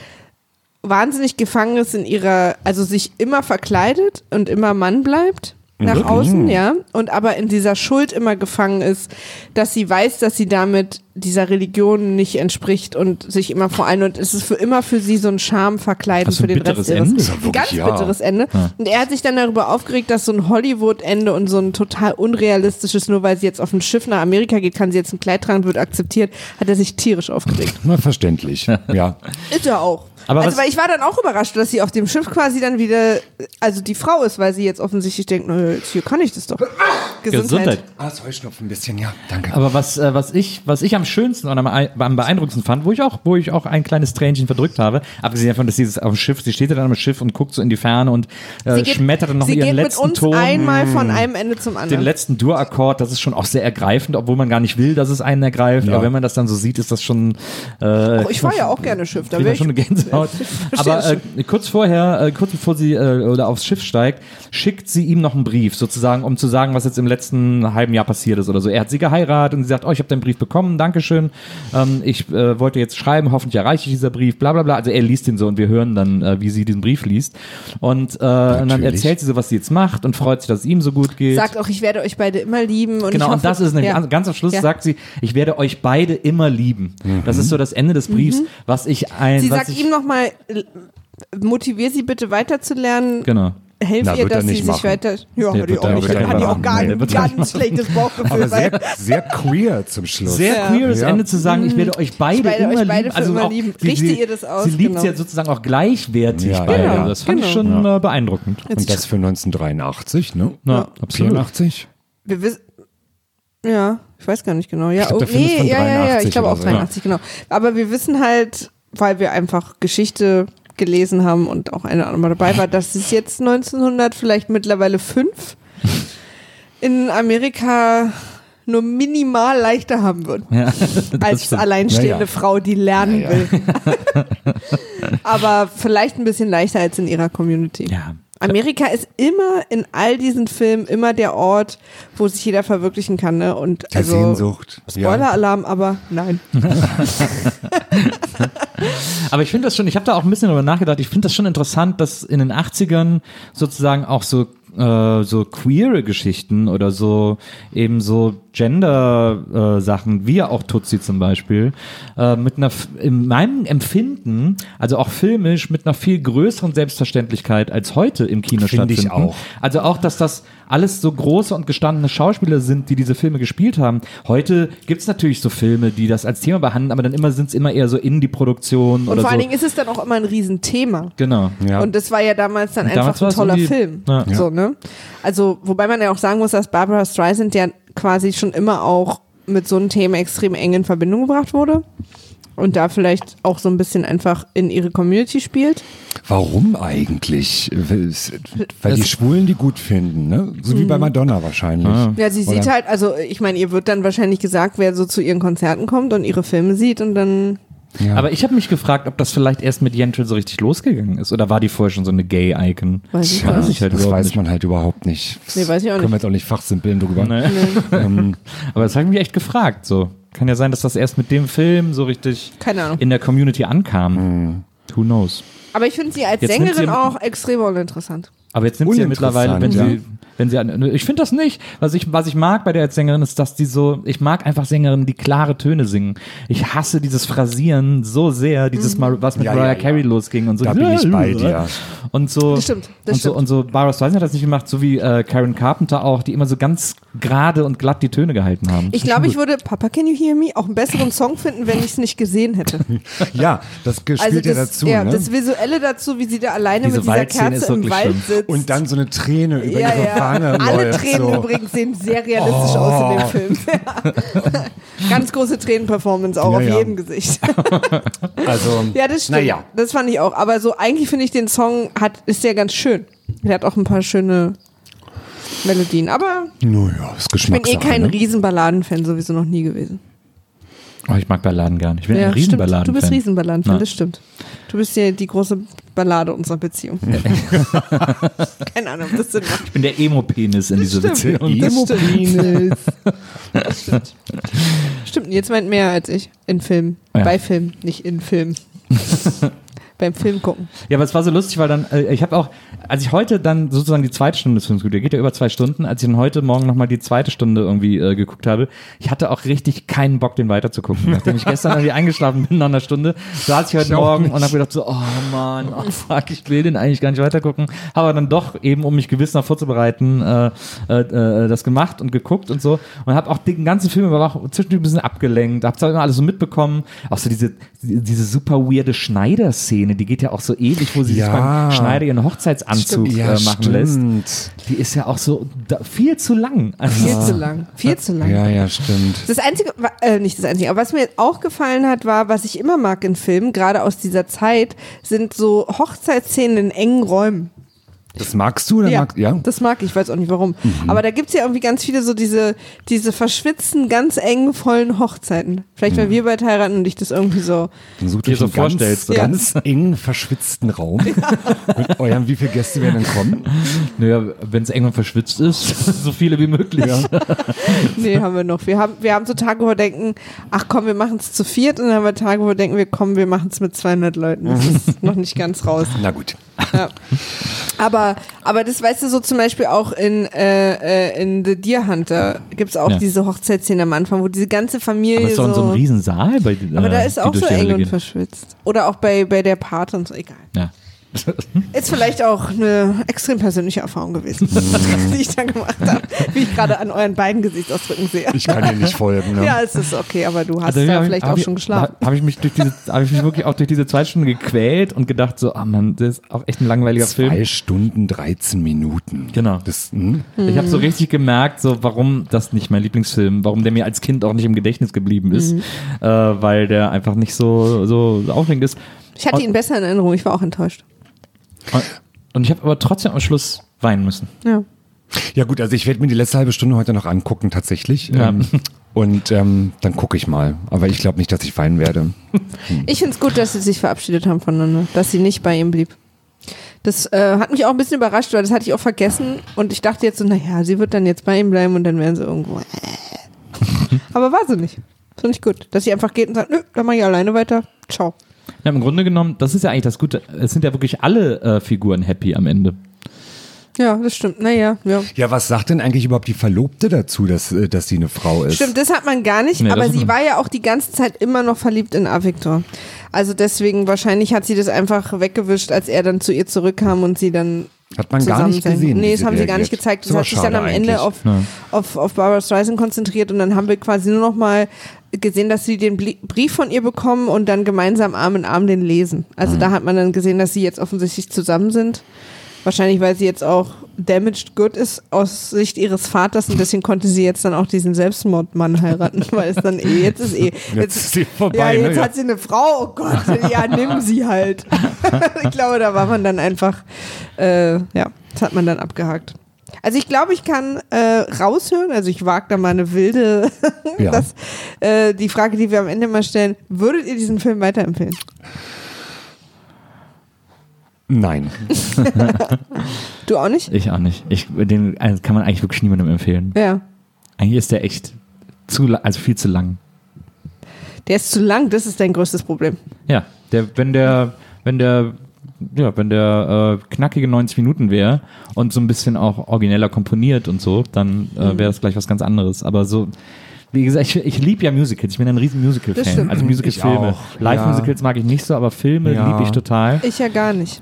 wahnsinnig gefangen ist in ihrer, also sich immer verkleidet und immer Mann bleibt nach Wirklich? außen, ja, und aber in dieser Schuld immer gefangen ist, dass sie weiß, dass sie damit dieser Religion nicht entspricht und sich immer vor allem und es ist für immer für sie so ein Scham verkleiden für den Rest ihres Ende? Ja ein ganz ja. bitteres Ende. Und er hat sich dann darüber aufgeregt, dass so ein Hollywood-Ende und so ein total unrealistisches, nur weil sie jetzt auf ein Schiff nach Amerika geht, kann sie jetzt ein Kleid tragen, wird akzeptiert, hat er sich tierisch aufgeregt. Na, verständlich. ja. Ist er auch. Aber also, was- weil ich war dann auch überrascht, dass sie auf dem Schiff quasi dann wieder, also die Frau ist, weil sie jetzt offensichtlich denkt, hier kann ich das doch. Gesundheit. Ah, das Heuschnupfen ein bisschen, ja. Danke. Aber was, äh, was, ich, was ich am schönsten und am, am beeindruckendsten fand, wo ich auch, wo ich auch ein kleines Tränchen verdrückt habe, abgesehen davon, dass sie auf dem Schiff, sie steht ja dann am Schiff und guckt so in die Ferne und äh, geht, schmettert dann noch sie ihren geht mit letzten uns Ton. einmal von einem Ende zum den anderen. letzten Dur-Akkord, das ist schon auch sehr ergreifend, obwohl man gar nicht will, dass es einen ergreift. Ja. Aber wenn man das dann so sieht, ist das schon. Äh, Oh, ich fahre ja auch gerne Schiff, da wäre ich schon eine Gänsehaut. verstehe Aber äh, kurz vorher, äh, kurz bevor sie äh, oder aufs Schiff steigt, schickt sie ihm noch einen Brief, sozusagen, um zu sagen, was jetzt im letzten halben Jahr passiert ist oder so. Er hat sie geheiratet und sie sagt, oh, ich habe deinen Brief bekommen, Dankeschön. Ähm, ich äh, wollte jetzt schreiben, hoffentlich erreiche ich dieser Brief, bla bla bla. Also er liest ihn so und wir hören dann, äh, wie sie diesen Brief liest. Und, äh, und dann erzählt sie so, was sie jetzt macht und freut sich, dass es ihm so gut geht. Sagt auch, ich werde euch beide immer lieben. Und Genau, ich und hoffe, das ist nämlich, ja. ganz, am Schluss Ja. sagt sie, ich werde euch beide immer lieben. Das ist so das Ende des Briefs, was ich ein, Mhm. Sie was sagt ich, ihm nochmal, motivier sie bitte weiterzulernen. genau. Helf Na, ihr, dass sie nicht sich machen. weiter. Ja, Nee, hat die auch nicht. Hat die auch gar Nee, ein ganz schlechtes Bauchgefühl. Aber sehr, sehr queer zum Schluss. Sehr Ja. queeres Ja. Ende zu sagen, ich werde euch beide, Ich werde immer euch beide lieben. Also immer auch, lieben. Sie, Richte ihr das aus, Sie liebt genau. sie ja sozusagen auch gleichwertig Ja, beide. genau, das fand ich genau. schon äh, beeindruckend. Und das für 1983, ne? Ja, absolut. 84? Wir wissen. Ja, ich weiß gar nicht genau. Ja, glaub, oh, nee, ja, ja, ja, 83 ich glaube auch so, 83, genau. Aber wir wissen halt, weil wir einfach Geschichte gelesen haben und auch eine andere dabei war, dass es jetzt 1900 vielleicht mittlerweile fünf in Amerika nur minimal leichter haben wird. Ja, als stimmt. alleinstehende Ja, ja. Frau, die lernen Ja, ja. will. Aber vielleicht ein bisschen leichter als in ihrer Community. Ja. Amerika ist immer in all diesen Filmen immer der Ort, wo sich jeder verwirklichen kann. Ne? Und Der also, Sehnsucht. Ja. Spoiler-Alarm, aber nein. Aber ich finde das schon, ich habe da auch ein bisschen darüber nachgedacht, ich finde das schon interessant, dass in den 80ern sozusagen auch so äh, so queere Geschichten oder so eben so Gender-Sachen, wie ja auch Tutsi zum Beispiel, äh, mit einer, in meinem Empfinden, also auch filmisch, mit einer viel größeren Selbstverständlichkeit als heute im Kino Finde ich stattfinden. auch. Also auch, dass das alles so große und gestandene Schauspieler sind, die diese Filme gespielt haben. Heute gibt es natürlich so Filme, die das als Thema behandeln, aber dann immer sind es immer eher so Indie-Produktionen Und oder vor so. allen Dingen ist es dann auch immer ein Riesenthema. Genau. Ja. Und das war ja damals dann Und damals einfach ein war es toller Film. Ja. So, ne? Also, wobei man ja auch sagen muss, dass Barbara Streisand ja quasi schon immer auch mit so einem Thema extrem eng in Verbindung gebracht wurde. Und da vielleicht auch so ein bisschen einfach in ihre Community spielt. Warum eigentlich? Weil die Das- Schwulen die gut finden, ne? So wie bei Madonna wahrscheinlich. Ja, sie sieht Oder? halt, also ich meine, ihr wird dann wahrscheinlich gesagt, wer so zu ihren Konzerten kommt und ihre Filme sieht und dann. Ja. Aber ich habe mich gefragt, ob das vielleicht erst mit Yentl so richtig losgegangen ist. Oder war die vorher schon so eine Gay-Icon? Weiß ich weiß ich halt das weiß nicht. man halt überhaupt nicht. Nee, weiß ich auch Können nicht. wir jetzt auch nicht fachsimpeln drüber. Nee. Ähm, Aber das habe ich mich echt gefragt. So kann ja sein, dass das erst mit dem Film so richtig in der Community ankam. Who knows? Aber ich finde sie als Jetzt Sängerin sie- auch extrem uninteressant. Aber jetzt nimmt sie ja mittlerweile, wenn Uninteressant, sie, wenn sie, an- ich finde das nicht. Was ich, was ich mag bei der als Sängerin ist, dass die so, ich mag einfach Sängerinnen, die klare Töne singen. Ich hasse dieses Phrasieren so sehr, dieses Mal, was mit Ja, Mariah ja, ja. Carey losging und so. Da bin ich bei dir. Und so, Das stimmt, das und so, stimmt. und so, Barbara Streisand hat das nicht gemacht, so wie äh, Karen Carpenter auch, die immer so ganz gerade und glatt die Töne gehalten haben. Ich glaube, ich würde Papa Can You Hear Me auch einen besseren Song finden, wenn ich es nicht gesehen hätte. ja, das spielt Also ja das, dazu. ja, ne? das Visuelle dazu, wie sie da alleine Diese mit dieser Waldszene Kerze im Wald schlimm. sitzt sitzt. Und dann so eine Träne über ja, ihre ja. Wange Alle läuft. Tränen so. Oh. übrigens sehen sehr realistisch aus in dem Film. Ja. Ganz große Tränenperformance auch Ja, auf jedem Gesicht. Also, Ja, das stimmt. Naja. Das fand ich auch. Aber so eigentlich finde ich den Song hat, ist ja ganz schön. Der hat auch ein paar schöne Melodien. Aber Naja, ist ich bin eh kein ne? Riesenballaden-Fan, sowieso noch nie gewesen. Oh, ich mag Balladen gar nicht. Ich bin ein stimmt. Riesenballaden. Du bist Riesenballaden-Fan, Ja. das stimmt. Du bist ja die große Ballade unserer Beziehung. Keine Ahnung, ob das Sinn macht. Ich bin der Emo-Penis in dieser stimmt. Beziehung. Das Emo-Penis. Stimmt, jetzt meint mehr als ich in Film. Ja. Bei Film, nicht in Film. Beim Film gucken. Ja, aber es war so lustig, weil dann, äh, ich habe auch, als ich heute dann sozusagen die zweite Stunde des Films geguckt, der geht ja über zwei Stunden, als ich dann heute Morgen nochmal die zweite Stunde irgendwie äh, geguckt habe, ich hatte auch richtig keinen Bock, den weiter zu gucken. Nachdem ich gestern irgendwie eingeschlafen bin nach einer Stunde, saß ich heute Ich Morgen nicht. und habe gedacht so, oh Mann, oh fuck, ich will den eigentlich gar nicht weiter gucken. Aber dann doch eben, um mich gewiss noch vorzubereiten, äh, äh, äh, das gemacht und geguckt und so. Und habe auch den ganzen Film über auch zwischendurch ein bisschen abgelenkt, habe zwar immer alles so mitbekommen, auch so diese, diese super weirde Schneider-Szene, die geht ja auch so ewig, wo sie sich Ja. beim Schneider ihren Hochzeitsanzug Ja, äh, machen lässt. stimmt. Die ist ja auch so da, viel zu lang. Also, Viel zu lang. Viel zu lang. Ja, ja, stimmt. Das Einzige, äh, nicht das Einzige, aber was mir auch gefallen hat, war, was ich immer mag in Filmen, gerade aus dieser Zeit, sind so Hochzeitsszenen in engen Räumen. Das magst du oder Ja, magst ja? Mhm. das mag ich, weiß auch nicht warum. Aber da gibt's ja irgendwie ganz viele so diese, diese verschwitzten, ganz engen, vollen Hochzeiten. Vielleicht, Mhm. weil wir bald heiraten und ich das irgendwie so. Dann sucht Dir so vorstellst, ganz, ganz eng verschwitzten Raum. Mit eurem, wie viele Gäste werden dann kommen? naja, wenn es irgendwann verschwitzt ist, so viele wie möglich. Nee, haben wir noch. Wir haben, wir haben so Tage, wo wir denken, ach komm, wir machen es zu viert. Und dann haben wir Tage, wo wir denken, wir kommen, wir machen es mit 200 Leuten. Das ist noch nicht ganz raus. Na gut. Ja. Aber, aber das weißt du so zum Beispiel auch in, äh, äh, in The Deer Hunter gibt's auch Ja. diese Hochzeitsszene am Anfang, wo diese ganze Familie Aber es ist doch in so einem Riesensaal bei aber da äh, ist auch so eng und verschwitzt. Oder auch bei, bei der Pate und so, egal. Ja. Ist vielleicht auch eine extrem persönliche Erfahrung gewesen, die ich dann gemacht habe, wie ich gerade an euren beiden Gesichtsausdrücken sehe. Ich kann dir nicht folgen. Ne? Ja, es ist okay, aber du hast Also, da hab ich- vielleicht hab auch ich- schon geschlafen. Da habe ich mich durch diese, habe ich mich wirklich auch durch diese zwei Stunden gequält und gedacht so, ah Mann, das ist auch echt ein langweiliger Film. Zwei Stunden, 13 Minuten. Genau. Das, hm? Ich habe so richtig gemerkt, so warum das nicht mein Lieblingsfilm, warum der mir als Kind auch nicht im Gedächtnis geblieben ist, Mhm. äh, weil der einfach nicht so so aufregend ist. Ich hatte ihn besser in Erinnerung, ich war auch enttäuscht. Und- ich habe aber trotzdem am Schluss weinen müssen. Ja. Ja gut, also ich werde mir die letzte halbe Stunde heute noch angucken tatsächlich. Ja. Ähm, und ähm, dann gucke ich mal. Aber ich glaube nicht, dass ich weinen werde. Ich finde es gut, dass sie sich verabschiedet haben voneinander, dass sie nicht bei ihm blieb. Das äh, hat mich auch ein bisschen überrascht, weil das hatte ich auch vergessen und ich dachte jetzt so, naja, sie wird dann jetzt bei ihm bleiben und dann werden sie irgendwo. Aber war sie nicht. Finde ich gut, dass sie einfach geht und sagt, nö, dann mach ich alleine weiter. Ciao. Ja, Im Grunde genommen, das ist ja eigentlich das Gute. Es sind ja wirklich alle äh, Figuren happy am Ende. Ja, das stimmt. Naja, ja. Ja, was sagt denn eigentlich überhaupt die Verlobte dazu, dass, äh, dass sie eine Frau ist? Stimmt, das hat man gar nicht, Nee, aber das- sie war ja auch die ganze Zeit immer noch verliebt in Avictor. Also deswegen, wahrscheinlich hat sie das einfach weggewischt, als er dann zu ihr zurückkam und sie dann Hat man gar zusammen nicht gesehen. Nee, das haben sie gar nicht gezeigt. Das aber hat sich dann am Ende eigentlich. auf, auf, auf Barbara Streisand konzentriert und dann haben wir quasi nur noch mal gesehen, dass sie den Brief von ihr bekommen und dann gemeinsam Arm in Arm den lesen. Also Mhm. da hat man dann gesehen, dass sie jetzt offensichtlich zusammen sind. Wahrscheinlich, weil sie jetzt auch damaged good ist aus Sicht ihres Vaters und deswegen konnte sie jetzt dann auch diesen Selbstmordmann heiraten, weil es dann eh, jetzt ist eh, Jetzt ist sie vorbei, Ja, ne? jetzt Ja. hat sie eine Frau, oh Gott, ja, nimm sie halt. ich glaube, da war man dann einfach, äh, ja, das hat man dann abgehakt. Also ich glaube, ich kann äh, raushören, also ich wage da mal eine wilde, Ja. das, äh, die Frage, die wir am Ende mal stellen, würdet ihr diesen Film weiterempfehlen? Nein. Du auch nicht? Ich auch nicht. Ich, den also kann man eigentlich wirklich niemandem empfehlen. Ja. Eigentlich ist der echt zu, also viel zu lang. Der ist zu lang, das ist dein größtes Problem. Ja, der, wenn der, wenn der, ja, wenn der äh, knackige 90 Minuten wäre und so ein bisschen auch origineller komponiert und so, dann äh, Mhm. wäre das gleich was ganz anderes. Aber so, wie gesagt, ich, ich liebe ja Musicals. Ich bin ein riesen Musical-Fan. Also Musical-Filme. Ich auch, Live-Musicals mag ich nicht so, aber Filme Ja. liebe ich total. Ich ja gar nicht.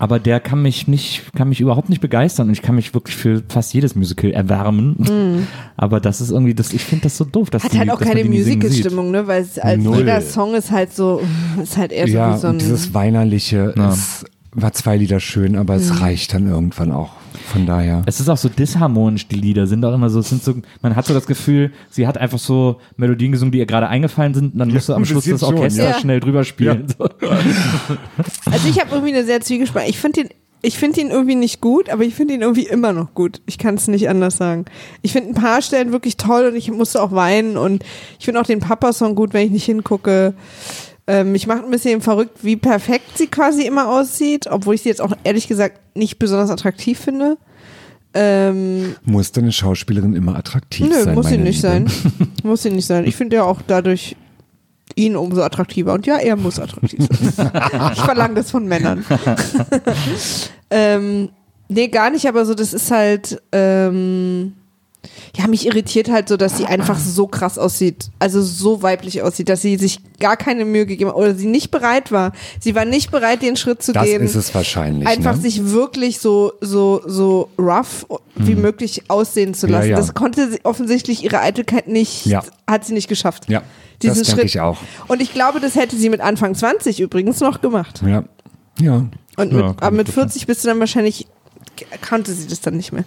Aber der kann mich nicht, kann mich überhaupt nicht begeistern und ich kann mich wirklich für fast jedes Musical erwärmen. Aber das ist irgendwie, das, ich finde das so doof, dass. Hat die, halt auch keine. Musical-Stimmung, ne? Weil es als Null. jeder Song ist halt so, ist halt eher so ja, wie so ein. dieses Weinerliche Ja. ist war zwei Lieder schön, aber es reicht dann irgendwann auch. Von daher. Es ist auch so disharmonisch, die Lieder sind auch immer so, es sind so, man hat so das Gefühl, sie hat einfach so Melodien gesungen, die ihr gerade eingefallen sind, und dann musst du am Schluss das schon, Orchester ja. schnell drüber spielen. So. Also ich habe irgendwie eine sehr zwiegespalten. Ich finde ihn, ich finde ihn irgendwie nicht gut, aber ich finde ihn irgendwie immer noch gut. Ich kann es nicht anders sagen. Ich finde ein paar Stellen wirklich toll und ich musste auch weinen und ich finde auch den Papa-Song gut, wenn ich nicht hingucke. Ähm, mich macht ein bisschen verrückt, wie perfekt sie quasi immer aussieht, obwohl ich sie jetzt auch ehrlich gesagt nicht besonders attraktiv finde. Ähm, Muss denn eine Schauspielerin immer attraktiv nö, sein? muss sie nicht Liebe? sein. muss sie nicht sein. Ich finde ja auch dadurch ihn umso attraktiver. Und ja, er muss attraktiv sein. ich verlange das von Männern. ähm, nee, gar nicht, aber so, das ist halt, ähm, ja, mich irritiert halt so, dass sie einfach so krass aussieht, also so weiblich aussieht, dass sie sich gar keine Mühe gegeben hat oder sie nicht bereit war. Sie war nicht bereit, den Schritt zu Das gehen. ist es wahrscheinlich. Einfach ne? sich wirklich so, so, so rough wie möglich aussehen zu Mhm. Ja, lassen. ja. Das konnte sie offensichtlich ihre Eitelkeit nicht, Ja. hat sie nicht geschafft. Ja, Diesen das Schritt. ich auch. Und ich glaube, das hätte sie mit Anfang 20 übrigens noch gemacht. Ja. Ja. Und mit, aber mit 40 bist du dann wahrscheinlich, kannte sie das dann nicht mehr.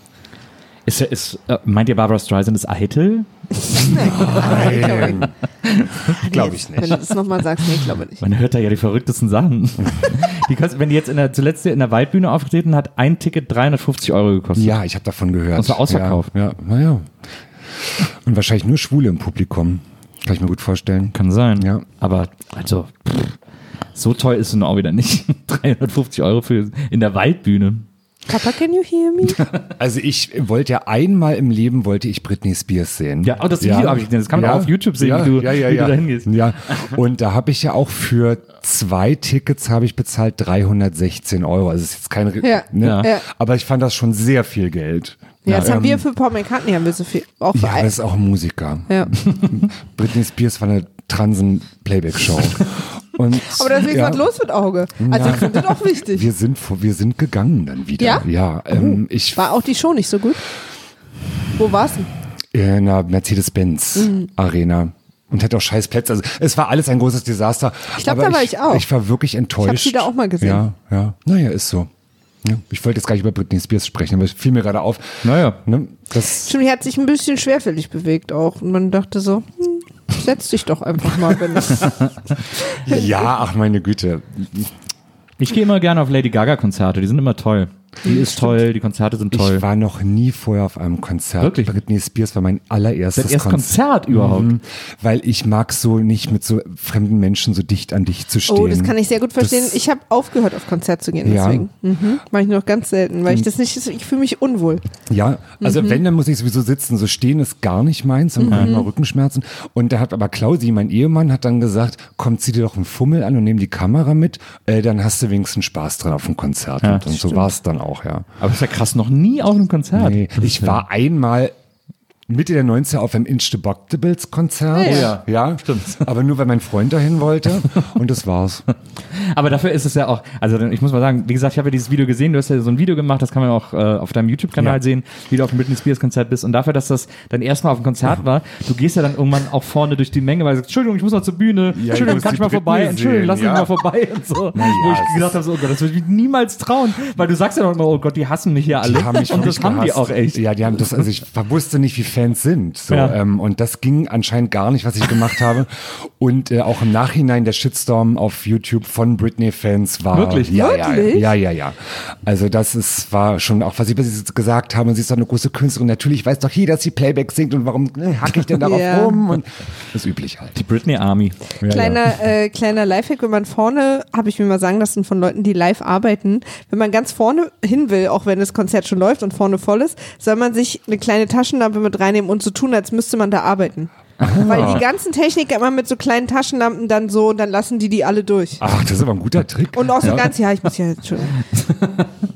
Ist, ist, äh, meint ihr Barbara Streisand ist eitel? Nein. Glaube ich Wenn nicht. du das nochmal sagst, nee, ich glaube nicht. Man hört da ja die verrücktesten Sachen. die kostet, wenn die jetzt in der, zuletzt in der Waldbühne aufgetreten hat, ein Ticket 350 Euro gekostet. Ja, ich habe davon gehört. Und zwar ausverkauft. Ja, ja, naja. Und wahrscheinlich nur Schwule im Publikum. Kann ich mir gut vorstellen. Kann sein. Ja. Aber, also, pff, so teuer ist es nun auch wieder nicht. 350 Euro für in der Waldbühne. Papa, can you hear me? Also ich wollte ja einmal im Leben wollte ich Britney Spears sehen. Ja, oh, das Video habe ich gesehen. Das kann man auch auf YouTube sehen, ja, wie du, ja, ja, wie ja. du da hingehst. Ja, und da habe ich ja auch für zwei Tickets habe ich bezahlt 316 Euro. Also es ist jetzt kein, Ja, ne? ja. Ja. aber ich fand das schon sehr viel Geld. Ja, das haben ähm, wir für Paul McCartney haben wir so viel. Auch für Ja, ein- das ist auch ein Musiker. ja. Britney Spears war eine Transen-Playback-Show. Und Aber da ist ja, was los mit Auge. Also ich finde das auch wichtig. Wir sind, wir sind gegangen dann wieder. Ja? Ja, ähm, ich War auch die Show nicht so gut? Wo war's denn? in einer Mercedes-Benz Mhm. Arena. Und hatte auch scheiß Plätze. Also es war alles ein großes Desaster. Ich glaub, Aber da war ich auch. Ich war wirklich enttäuscht. sie da auch mal gesehen. Ja, ja. Naja, ist so. Ja, ich wollte jetzt gar nicht über Britney Spears sprechen, aber es fiel mir gerade auf. Naja. Ne, das, Stimmt, die hat sich ein bisschen schwerfällig bewegt auch. Und man dachte so, hm, setz dich doch einfach mal, wenn das. ja, ach meine Güte. Ich gehe immer gerne auf Lady Gaga Konzerte, die sind immer toll. Die ist toll, die Konzerte sind toll. Ich war noch nie vorher auf einem Konzert. Wirklich? Britney Spears war mein allererstes das erste Konzert. Konzert überhaupt. Mhm. Weil ich mag so nicht mit so fremden Menschen so dicht an dich zu stehen. Oh, das kann ich sehr gut verstehen. Das- ich habe aufgehört, auf Konzert zu gehen, Ja. deswegen. Mhm. Mache ich nur noch ganz selten, weil ich das nicht, ich fühle mich unwohl. Ja, also Mhm. wenn, dann muss ich sowieso sitzen. So stehen ist gar nicht meins, dann habe ich mal Rückenschmerzen. Und da hat aber Klausi, mein Ehemann, hat dann gesagt, komm, zieh dir doch einen Fummel an und nimm die Kamera mit, äh, dann hast du wenigstens Spaß dran auf dem Konzert. Ja, und und so war es dann auch, ja. Aber ist ja krass, noch nie auf einem Konzert. Nee, ich war einmal Mitte der 90er auf einem Inchdebuctibles Konzert. Oh ja. ja. Stimmt. Aber nur weil mein Freund dahin wollte. Und das war's. Aber dafür ist es ja auch, also ich muss mal sagen, wie gesagt, ich habe ja dieses Video gesehen, du hast ja so ein Video gemacht, das kann man auch äh, auf deinem YouTube-Kanal Ja. sehen, wie du auf dem Britney Spears Konzert bist. Und dafür, dass das dann erstmal auf dem Konzert war, du gehst ja dann irgendwann auch vorne durch die Menge, weil du sagst, Entschuldigung, ich muss noch zur Bühne, ich Entschuldigung, muss kann ich mal Britney vorbei, Entschuldigung, sehen, lass mich ja. mal vorbei und so. Na Wo ja, ich gedacht habe, so, oh Gott, das würde ich mich niemals trauen, weil du sagst ja noch immer, oh Gott, die hassen mich hier alle. Die haben mich und das wirklich haben die gehasst. auch echt. Ja, die haben das, also ich wusste nicht, wie Fans sind. So, Ja. ähm, und das ging anscheinend gar nicht, was ich gemacht habe. Und äh, auch im Nachhinein der Shitstorm auf YouTube von Britney-Fans war. Wirklich? Ja, Wirklich? ja, ja, ja, ja. Also das ist, war schon auch, was sie was sie gesagt haben. Und sie ist doch eine große Künstlerin. Natürlich weiß doch jeder, dass sie Playback singt. Und warum ne, hacke ich denn darauf Ja. rum? Und das ist üblich halt. Die Britney Army. Ja, ja. Kleiner, äh, kleiner Lifehack, wenn man vorne, habe ich mir mal sagen lassen von Leuten, die live arbeiten, wenn man ganz vorne hin will, auch wenn das Konzert schon läuft und vorne voll ist, soll man sich eine kleine Taschenlampe mit reinnehmen und so tun, als müsste man da arbeiten. Weil die ganzen Techniker immer mit so kleinen Taschenlampen dann so, und dann lassen die die alle durch. Ach, das ist aber ein guter Trick. Und auch so ja. ganz, ja, ich muss ja, Entschuldigung.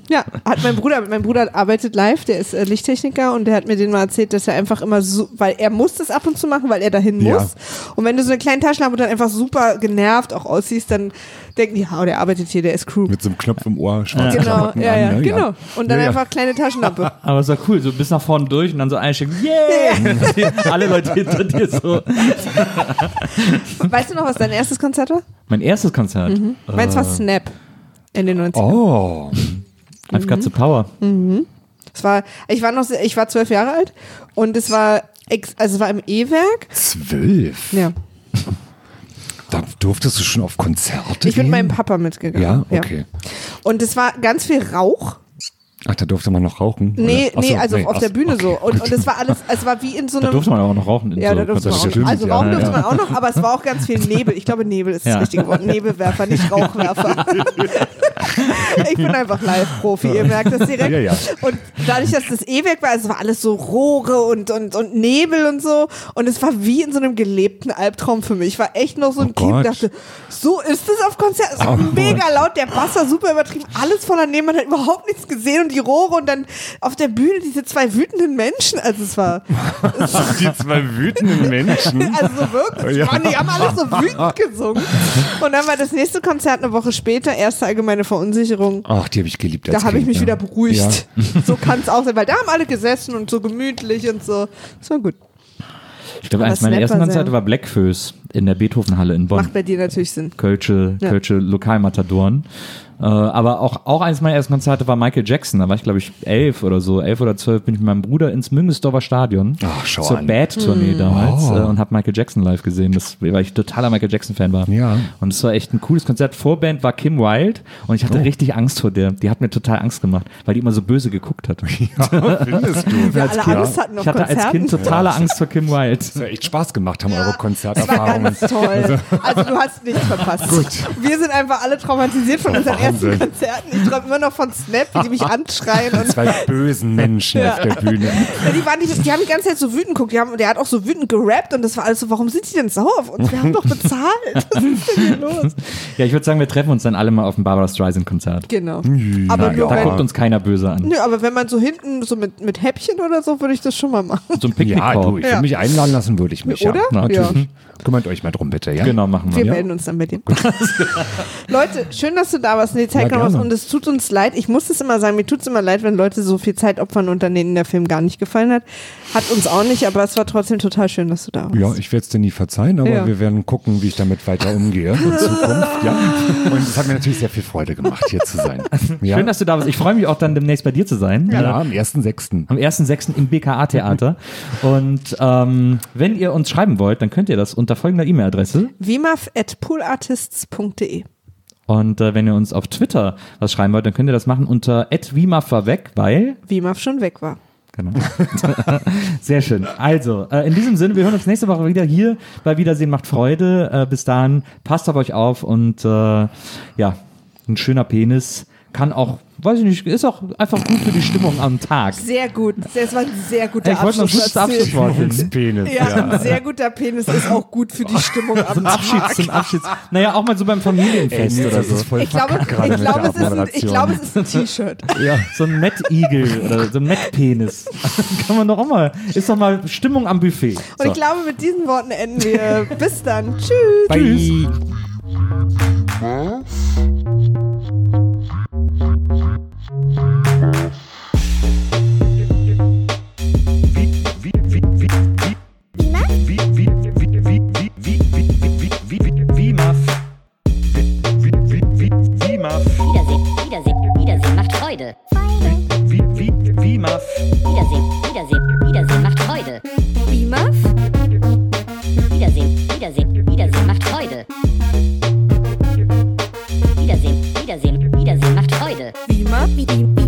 Ja, hat mein Bruder, mein Bruder arbeitet live, der ist äh, Lichttechniker und der hat mir den mal erzählt, dass er einfach immer so, weil er muss das ab und zu machen, weil er dahin Ja. muss. Und wenn du so eine kleine Taschenlampe dann einfach super genervt auch aussiehst, dann denken die, oh, der arbeitet hier, der ist Crew. Mit so einem Knopf im Ohr, schwarze Genau, ja, ja, an, ne? genau. Und dann Ja, ja. einfach kleine Taschenlampe. Aber es war cool, so bis nach vorne durch und dann so einstecken, yeah! Alle Leute hinter dir so. weißt du noch, was dein erstes Konzert war? Mein erstes Konzert. Meins war Snap. in den 90ern. Oh. I've got the power. Es war, ich war noch, sehr, ich war zwölf Jahre alt und es war, ex, also es war im E-Werk. Zwölf. Ja. Da durftest du schon auf Konzerte Ich bin gehen? mit meinem Papa mitgegangen. Ja, okay. Und es war ganz viel Rauch. Ach, da durfte man noch rauchen? Nee? Ach nee, so, also nee, auf der so, Bühne okay. so. Und, und es war alles, es war wie in so Da einem. durfte man auch noch rauchen. Ja, so da durfte man auch noch. Also ja, rauchen ja. durfte man auch noch, aber es war auch ganz viel Nebel. Ich glaube, Nebel ist das Ja. richtige Wort. Nebelwerfer, nicht Rauchwerfer. ich bin einfach Live-Profi, ihr merkt das direkt. Ja, ja. Und dadurch, dass das E-Werk war, es war alles so Rohre und, und, und Nebel und so. Und es war wie in so einem gelebten Albtraum für mich. Ich war echt noch so ein Oh Kind, Gott. dachte, so ist es auf Konzert. Es war Oh mega laut, der Bass war super übertrieben, alles voller Nebel, man hat überhaupt nichts gesehen und die Rohre und dann auf der Bühne diese zwei wütenden Menschen. Also es war, Die zwei wütenden Menschen. also so wirklich, Ja. Mann, die haben alles so wütend gesungen. Und dann war das nächste Konzert eine Woche später, erste allgemeine Verunsicherung. Ach, die habe ich geliebt. Da habe ich mich ja. wieder beruhigt. So kann es auch sein, weil da haben alle gesessen und so gemütlich und so. Das war gut. Ich glaube, eines meiner ersten war Konzerte war Blackfoes in der Beethovenhalle in Bonn. Macht bei dir natürlich Sinn. Kölsche, Ja. Kölsche Lokalmatadoren. Äh, aber auch, auch eines meiner ersten Konzerte war Michael Jackson. Da war ich, glaube ich, elf oder so. Elf oder zwölf bin ich mit meinem Bruder ins Müngesdorfer Stadion Ach, schau zur. Bad-Tournee Hm. damals Oh. äh, und habe Michael Jackson live gesehen. Das, weil ich totaler Michael Jackson-Fan war. Ja. Und es war echt ein cooles Konzert. Vorband war Kim Wilde und ich hatte Oh. richtig Angst vor der. Die hat mir total Angst gemacht, weil die immer so böse geguckt hat. Ja, findest du? Wir alle Angst hatten Ich hatte als Konzerten. Kind totale Angst vor Kim Wilde. Das hat echt Spaß gemacht, haben eure Das war Konzerterfahrungen. ganz toll. Also du hast nichts verpasst. Gut. Wir sind einfach alle traumatisiert von unseren. Ersten Konzerten. Ich träume immer noch von Snap, wie die mich anschreien. Und Zwei bösen Menschen Ja. auf der Bühne. Ja, die, waren die, die haben die ganze Zeit so wütend geguckt. Die haben, der hat auch so wütend gerappt und das war alles so, warum sind die denn sauer auf uns? Wir haben doch bezahlt. Was ist denn hier los? Ja, ich würde sagen, wir treffen uns dann alle mal auf dem Barbara Streisand-Konzert. Genau. Aber nur Da wenn, guckt uns keiner böse an. nö, aber wenn man so hinten so mit, mit Häppchen oder so, würde ich das schon mal machen. So ein Ja, Picknickkorb. du, ich Ja. würde mich einladen lassen, würde ich mich. Oder? Ja, natürlich. Ja. Kümmert euch mal drum, bitte, ja? Genau, machen wir. Wir Ja. melden uns dann bei dir. Leute, schön, dass du da warst und die Zeit Ja, gerne. Und es tut uns leid. Ich muss es immer sagen, mir tut es immer leid, wenn Leute so viel Zeit opfern und dann denen der Film gar nicht gefallen hat. Hat uns auch nicht, aber es war trotzdem total schön, dass du da warst. Ja, ich werde es dir nie verzeihen, aber Ja. wir werden gucken, wie ich damit weiter umgehe in Zukunft. Ja. Und es hat mir natürlich sehr viel Freude gemacht, hier zu sein. Ja, Schön, dass du da bist. Ich freue mich auch dann demnächst bei dir zu sein. ja Äh, am 1.6. Am 1.6. im BKA-Theater. Und ähm, wenn ihr uns schreiben wollt, dann könnt ihr das unter folgender E-Mail-Adresse. wimaf.poolartists.de Und äh, wenn ihr uns auf Twitter was schreiben wollt, dann könnt ihr das machen unter @wimaf weil Wimaf schon weg war. Genau. Sehr schön. Also, äh, in diesem Sinne, wir hören uns nächste Woche wieder hier bei Wiedersehen macht Freude. Äh, bis dahin, passt auf euch auf und äh, ja, ein schöner Penis kann auch, weiß ich nicht, ist auch einfach gut für die Stimmung am Tag. Sehr gut. Das war ein sehr guter Hey, ich wollte noch ein Abschluss. gutes Abschlusswort. Penis. Ja, ein sehr guter Penis ist auch gut für die Stimmung am Zum Abschied, Tag. zum Abschied. Naja, auch mal so beim Familienfest Ey, oder so. Ich glaube, ich, glaube, es ist ein, ich glaube, es ist ein T-Shirt. Ja, so ein Met-Igel oder so ein Met-Penis. Kann man doch auch mal. Ist doch mal Stimmung am Buffet. Und So. ich glaube, mit diesen Worten enden wir. Bis dann. Tschüss. Bye. Wiedersehen, Wiedersehen, Wiedersehen macht Freude. Wiedersehen, Wiedersehen, Wiedersehen Freude. Wimaf? Wimaf?